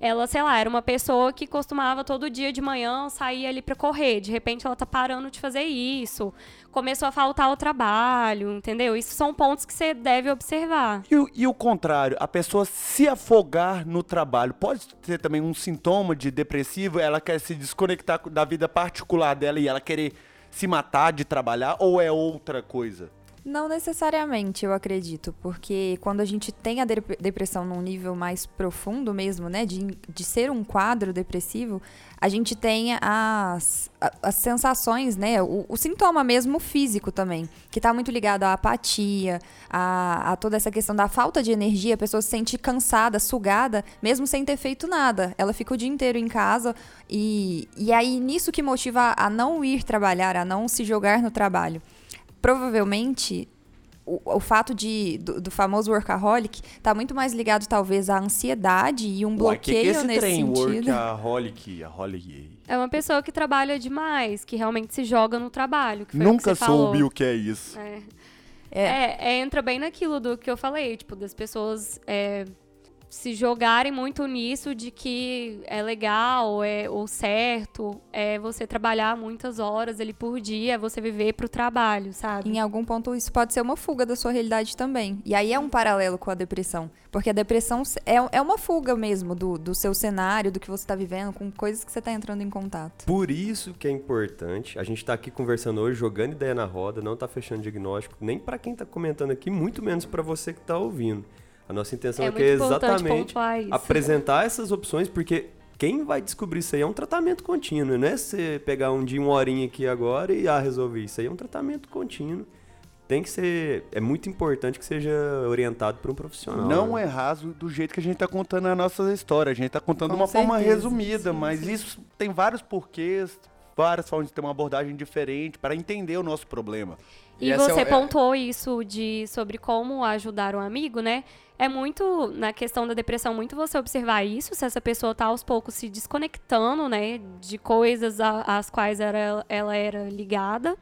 Ela, sei lá, era uma pessoa que costumava todo dia de manhã sair ali pra correr. De repente ela tá parando de fazer isso. Começou a faltar o trabalho, entendeu? Isso são pontos que você deve observar. E, e o contrário, a pessoa se afogar no trabalho, pode ser também um sintoma de depressivo? Ela quer se desconectar da vida particular dela e ela querer se matar de trabalhar ou é outra coisa? Não necessariamente, eu acredito, porque quando a gente tem a dep- depressão num nível mais profundo mesmo, né, de, de ser um quadro depressivo, a gente tem as, as sensações, né, o, o sintoma mesmo físico também, que tá muito ligado à apatia, a, a toda essa questão da falta de energia, a pessoa se sente cansada, sugada, mesmo sem ter feito nada. Ela fica o dia inteiro em casa e, e aí nisso que motiva a não ir trabalhar, a não se jogar no trabalho provavelmente o, o fato de, do, do famoso workaholic tá muito mais ligado, talvez, à ansiedade e um Uai, que que é bloqueio esse nesse trem, sentido. workaholic, aholic? É uma pessoa que trabalha demais, que realmente se joga no trabalho. Que foi o Nunca que você falou. soube o que é isso. É. É. É, é, entra bem naquilo do que eu falei, tipo, das pessoas é, se jogarem muito nisso de que é legal, é o certo, é você trabalhar muitas horas ali por dia, é você viver pro trabalho, sabe? Em algum ponto, isso pode ser uma fuga da sua realidade também. E aí é um paralelo com a depressão. Porque a depressão é, é uma fuga mesmo do, do seu cenário, do que você está vivendo, com coisas que você está entrando em contato. Por isso que é importante, a gente tá aqui conversando hoje, jogando ideia na roda, não tá fechando diagnóstico, nem para quem tá comentando aqui, muito menos para você que tá ouvindo. A nossa intenção É aqui é importante exatamente apresentar essas opções, porque quem vai descobrir isso aí é um tratamento contínuo, não é você pegar um dia, uma horinha aqui agora e ah, resolver. Isso aí é um tratamento contínuo. Tem que ser. É muito importante que seja orientado por um profissional. Não né? é raso do jeito que a gente tá contando a nossa história. A gente tá contando Com uma forma certeza, resumida, sim, mas sim. isso tem vários porquês, várias formas de ter uma abordagem diferente para entender o nosso problema. E, E essa você é o- é- pontuou isso de sobre como ajudar um amigo, né? É muito, na questão da depressão, muito você observar isso, se essa pessoa tá aos poucos se desconectando, né? De coisas às quais era, ela era ligada.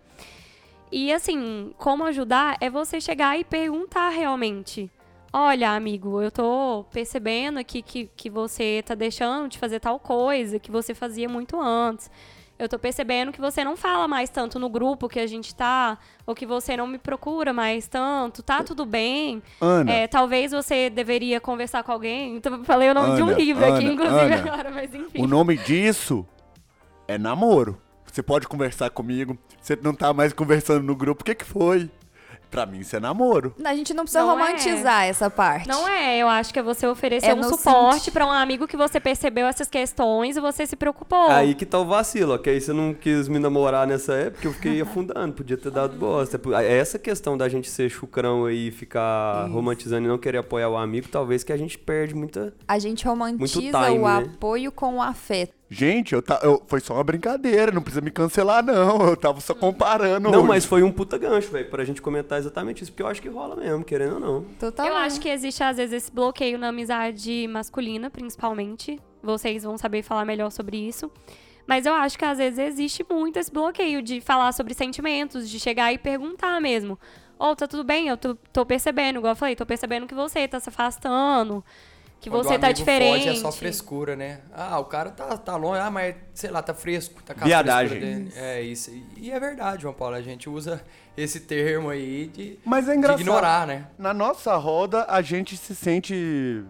E assim, como ajudar é você chegar e perguntar realmente. Olha, amigo, eu tô percebendo aqui que, que você tá deixando de fazer tal coisa que você fazia muito antes. Eu tô percebendo que você não fala mais tanto no grupo que a gente tá, ou que você não me procura mais tanto. Tá tudo bem. Ana, É, talvez você deveria conversar com alguém. Então, falei o nome de um Ana, livro aqui, Ana, inclusive, Ana. agora, mas enfim. o nome disso é namoro. Você pode conversar comigo. Você não tá mais conversando no grupo. O que que foi? Pra mim, isso é namoro. A gente não precisa Não é. romantizar essa parte. Não é, eu acho que é você oferecer É um suporte senti- pra um amigo que você percebeu essas questões e você se preocupou. Aí que tá o vacilo, aí você não quis me namorar nessa época, eu fiquei afundando, podia ter dado bosta. É Essa questão da gente ser chucrão aí, ficar romantizando e não querer apoiar o amigo, talvez que a gente perde muita... A gente romantiza time, o né? apoio com o afeto. Gente, eu ta... eu... foi só uma brincadeira, não precisa me cancelar, não. Eu tava só comparando. Não, hoje. mas foi um puta gancho, velho, pra gente comentar exatamente isso, porque eu acho que rola mesmo, querendo ou não. Total. Eu acho que existe, às vezes, esse bloqueio na amizade masculina, principalmente. Vocês vão saber falar melhor sobre isso. Mas eu acho que às vezes existe muito esse bloqueio de falar sobre sentimentos, de chegar e perguntar mesmo. Ou oh, tá tudo bem, eu tô, tô, percebendo, igual eu falei, tô percebendo que você tá se afastando, que Quando você tá diferente. Foge, é só frescura, né? Ah, o cara tá, tá longe, ah, mas sei lá, tá fresco, tá com Viadagem. É isso. E é verdade, João Paulo, a gente usa esse termo aí de, Mas é de engraçado. ignorar, né? Na nossa roda, a gente se sente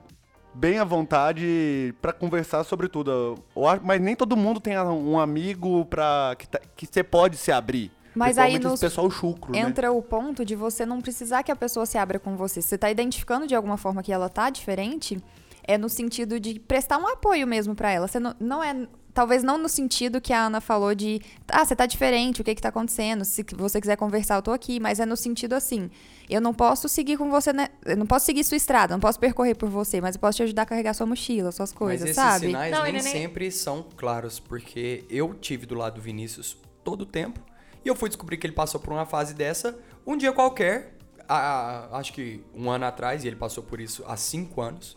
bem à vontade pra conversar sobre tudo. Mas nem todo mundo tem um amigo pra... que tá- que você pode se abrir. Mas aí nos- pessoal chucro, né? Entra o ponto de você não precisar que a pessoa se abra com você. Se você tá identificando de alguma forma que ela tá diferente, é no sentido de prestar um apoio mesmo pra ela. Você não, não é. Talvez não no sentido que a Ana falou de. Ah, você tá diferente, o que que tá acontecendo? Se você quiser conversar, eu tô aqui. Mas é no sentido assim. Eu não posso seguir com você, né? Eu não posso seguir sua estrada, não posso percorrer por você, mas eu posso te ajudar a carregar sua mochila, suas coisas, Mas esses sabe? sinais Não, nem nem- sempre são claros, porque eu tive do lado do Vinícius todo o tempo e eu fui descobrir que ele passou por uma fase dessa um dia qualquer, a- a- acho que um ano atrás, e ele passou por isso há cinco anos.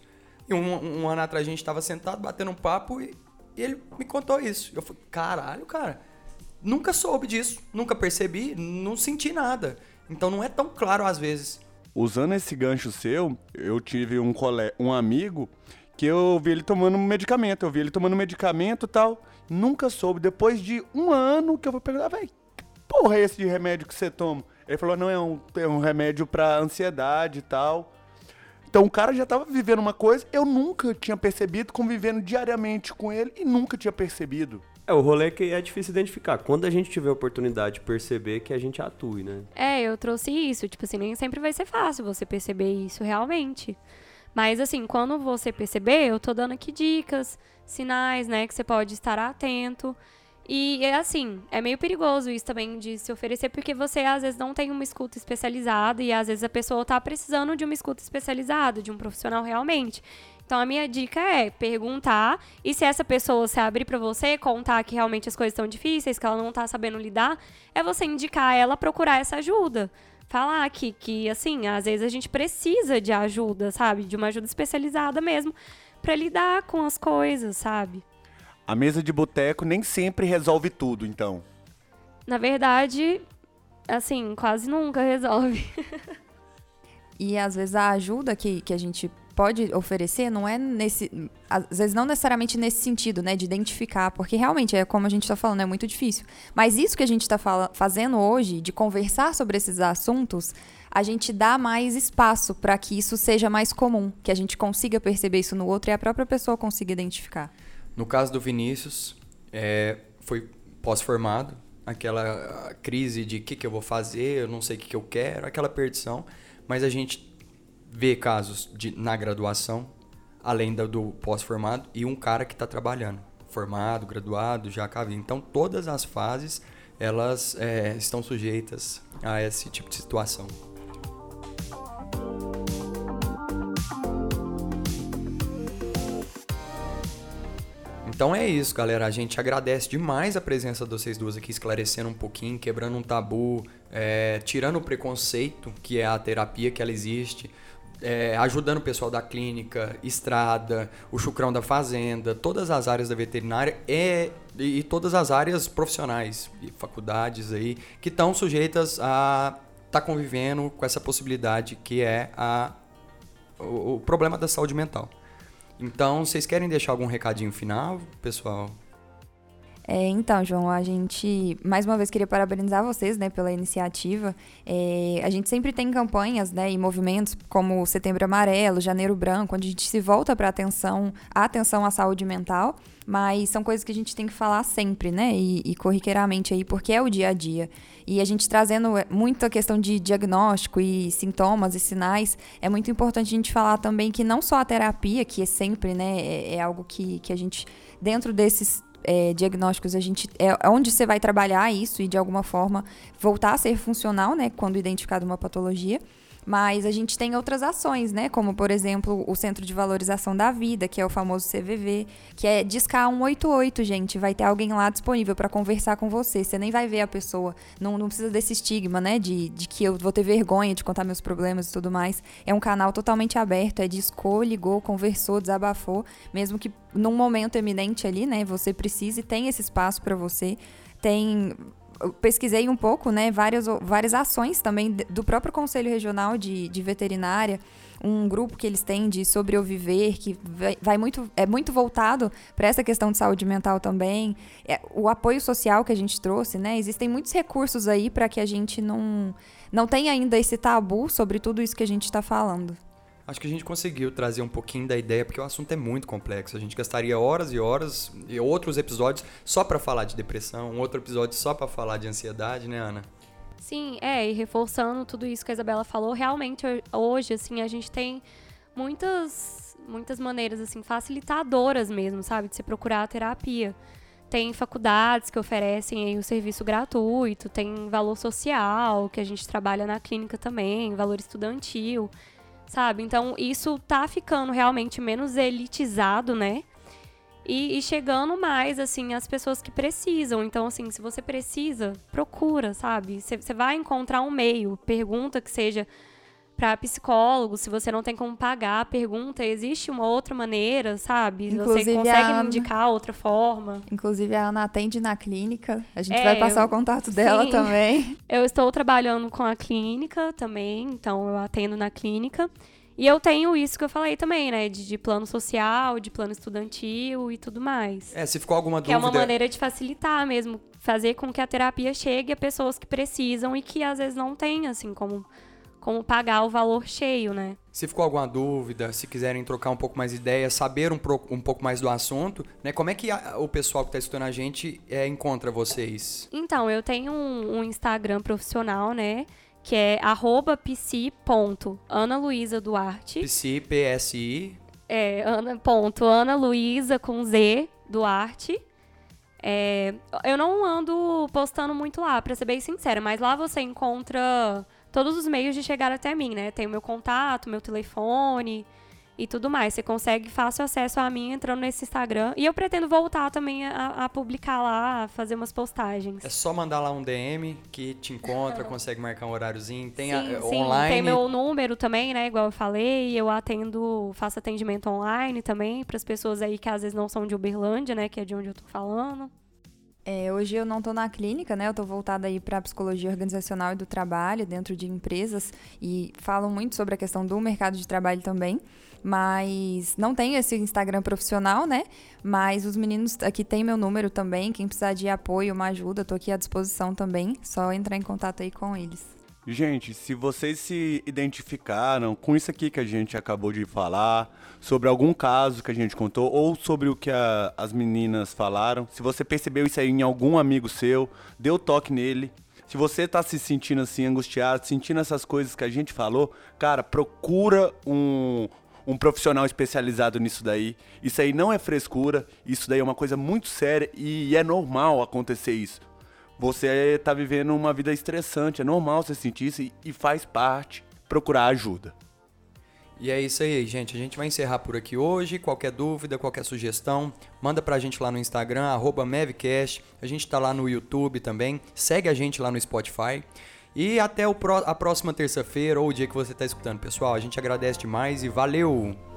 E um, um ano atrás a gente estava sentado batendo um papo e, e ele me contou isso. Eu falei, caralho, cara, nunca soube disso, nunca percebi, não senti nada. Então não é tão claro às vezes. Usando esse gancho seu, eu tive um, cole... um amigo que eu vi ele tomando medicamento. Eu vi ele tomando medicamento e tal. Nunca soube. Depois de um ano que eu vou perguntar, velho, porra é esse de remédio que você toma? Ele falou, não, é um, é um remédio pra ansiedade e tal. Então o cara já tava vivendo uma coisa, eu nunca tinha percebido, convivendo diariamente com ele e nunca tinha percebido. É, o rolê é que é difícil identificar. Quando a gente tiver a oportunidade de perceber que a gente atue, né? É, eu trouxe isso. Tipo assim, nem sempre vai ser fácil você perceber isso realmente. Mas assim, quando você perceber, eu tô dando aqui dicas, sinais, né, que você pode estar atento. E é assim, é meio perigoso isso também de se oferecer, porque você às vezes não tem uma escuta especializada e às vezes a pessoa tá precisando de uma escuta especializada, de um profissional realmente. Então a minha dica é perguntar e se essa pessoa se abrir pra você, contar que realmente as coisas estão difíceis, que ela não tá sabendo lidar, é você indicar ela procurar essa ajuda. Falar que, que assim, às vezes a gente precisa de ajuda, sabe? De uma ajuda especializada mesmo pra lidar com as coisas, sabe? A mesa de boteco nem sempre resolve tudo, então. Na verdade, assim, quase nunca resolve. E às vezes a ajuda que, que a gente pode oferecer não é nesse. Às vezes não necessariamente nesse sentido, né? De identificar, porque realmente é como a gente está falando, é muito difícil. Mas isso que a gente está fazendo hoje, de conversar sobre esses assuntos, a gente dá mais espaço para que isso seja mais comum, que a gente consiga perceber isso no outro e a própria pessoa consiga identificar. No caso do Vinícius, é, foi pós-formado, aquela crise de o que, que eu vou fazer, eu não sei o que, que eu quero, aquela perdição. Mas a gente vê casos de, na graduação, além do, do pós-formado, e um cara que está trabalhando, formado, graduado, já acaba. Então, todas as fases, elas é, estão sujeitas a esse tipo de situação. Então é isso, galera. A gente agradece demais a presença de vocês duas aqui, esclarecendo um pouquinho, quebrando um tabu, é, tirando o preconceito que é a terapia que ela existe, é, ajudando o pessoal da clínica, estrada, o chucrão da fazenda, todas as áreas da veterinária e, e todas as áreas profissionais e faculdades aí que estão sujeitas a estar tá convivendo com essa possibilidade que é a, o, o problema da saúde mental. Então, vocês querem deixar algum recadinho final, pessoal? É, então, João, a gente mais uma vez queria parabenizar vocês, né, pela iniciativa. É, a gente sempre tem campanhas, né, e movimentos como Setembro Amarelo, Janeiro Branco, onde a gente se volta para atenção, a atenção à saúde mental. Mas são coisas que a gente tem que falar sempre, né, e, e corriqueiramente aí, porque é o dia a dia. E a gente trazendo muita questão de diagnóstico e sintomas e sinais, é muito importante a gente falar também que não só a terapia, que é sempre, né, é, é algo que, que a gente, dentro desses é, diagnósticos, a gente é onde você vai trabalhar isso e de alguma forma voltar a ser funcional, né, quando identificada uma patologia. Mas a gente tem outras ações, né? Como, por exemplo, o Centro de Valorização da Vida, que é o famoso CVV, que é discar 188, gente. Vai ter alguém lá disponível para conversar com você. Você nem vai ver a pessoa. Não, não precisa desse estigma, né? De, de que eu vou ter vergonha de contar meus problemas e tudo mais. É um canal totalmente aberto, é discou, ligou, conversou, desabafou. Mesmo que num momento eminente ali, né? Você precise, tem esse espaço para você. Tem pesquisei um pouco, né, várias, várias ações também do próprio Conselho Regional de, de Veterinária, um grupo que eles têm de sobreviver, que vai, vai muito, é muito voltado para essa questão de saúde mental também. É, o apoio social que a gente trouxe, né? Existem muitos recursos aí para que a gente não, não tenha ainda esse tabu sobre tudo isso que a gente está falando. Acho que a gente conseguiu trazer um pouquinho da ideia, porque o assunto é muito complexo. A gente gastaria horas e horas e outros episódios só para falar de depressão, um outro episódio só para falar de ansiedade, né, Ana? Sim, é, e reforçando tudo isso que a Isabela falou, realmente hoje, assim, a gente tem muitas, muitas maneiras, assim, facilitadoras mesmo, sabe, de se procurar a terapia. Tem faculdades que oferecem aí o serviço gratuito, tem valor social, que a gente trabalha na clínica também, valor estudantil sabe? Então isso tá ficando realmente menos elitizado, né? E, e, chegando mais, assim, as pessoas que precisam. Então, assim, se você precisa, procura, sabe? Você vai encontrar um meio. Pergunta que seja para psicólogo, se você não tem como pagar, pergunta, existe uma outra maneira, sabe? Inclusive, você consegue Ana, indicar outra forma. Inclusive, a Ana atende na clínica. A gente é, vai passar o contato dela sim. também. Eu estou trabalhando com a clínica também, então eu atendo na clínica. E eu tenho isso que eu falei também, né? De, de, plano social, de plano estudantil e tudo mais. É, se ficou alguma dúvida. Que é uma maneira de facilitar mesmo, fazer com que a terapia chegue a pessoas que precisam e que às vezes não têm, assim, como como pagar o valor cheio, né? Se ficou alguma dúvida, se quiserem trocar um pouco mais de ideia, saber um, pro, um pouco mais do assunto, né? Como é que a, o pessoal que está estudando a gente é, encontra vocês? Então, eu tenho um, um Instagram profissional, né? Que é arroba psi.analuisaduarte. Psi, P-S-I. É, Ana, ponto, Ana Luísa com Z, Duarte. É, eu não ando postando muito lá, pra ser bem sincera, mas lá você encontra todos os meios de chegar até mim, né? Tem o meu contato, meu telefone e tudo mais. Você consegue fácil acesso a mim entrando nesse Instagram. E eu pretendo voltar também a, a publicar lá, a fazer umas postagens. É só mandar lá um DM que te encontra, consegue marcar um horáriozinho. Tem sim, a, sim. online. Tem meu número também, né? Igual eu falei. Eu atendo, faço atendimento online também para as pessoas aí que às vezes não são de Uberlândia, né? Que é de onde eu tô falando. É, hoje eu não estou na clínica, né? Eu estou voltada aí para psicologia organizacional e do trabalho dentro de empresas e falo muito sobre a questão do mercado de trabalho também. Mas não tenho esse Instagram profissional, né? Mas os meninos aqui têm meu número também. Quem precisar de apoio, uma ajuda, estou aqui à disposição também. Só entrar em contato aí com eles. Gente, se vocês se identificaram com isso aqui que a gente acabou de falar, sobre algum caso que a gente contou, ou sobre o que a, as meninas falaram, se você percebeu isso aí em algum amigo seu, o toque nele. Se você está se sentindo assim, angustiado, sentindo essas coisas que a gente falou, cara, procura um, um profissional especializado nisso daí. Isso aí não é frescura, isso daí é uma coisa muito séria e é normal acontecer isso você está vivendo uma vida estressante. É normal você sentir isso e faz parte procurar ajuda. E é isso aí, gente. A gente vai encerrar por aqui hoje. Qualquer dúvida, qualquer sugestão, manda pra gente lá no Instagram, arroba Mavcast. A gente tá lá no YouTube também. Segue a gente lá no Spotify. E até a próxima terça-feira ou o dia que você está escutando, pessoal. A gente agradece demais e valeu!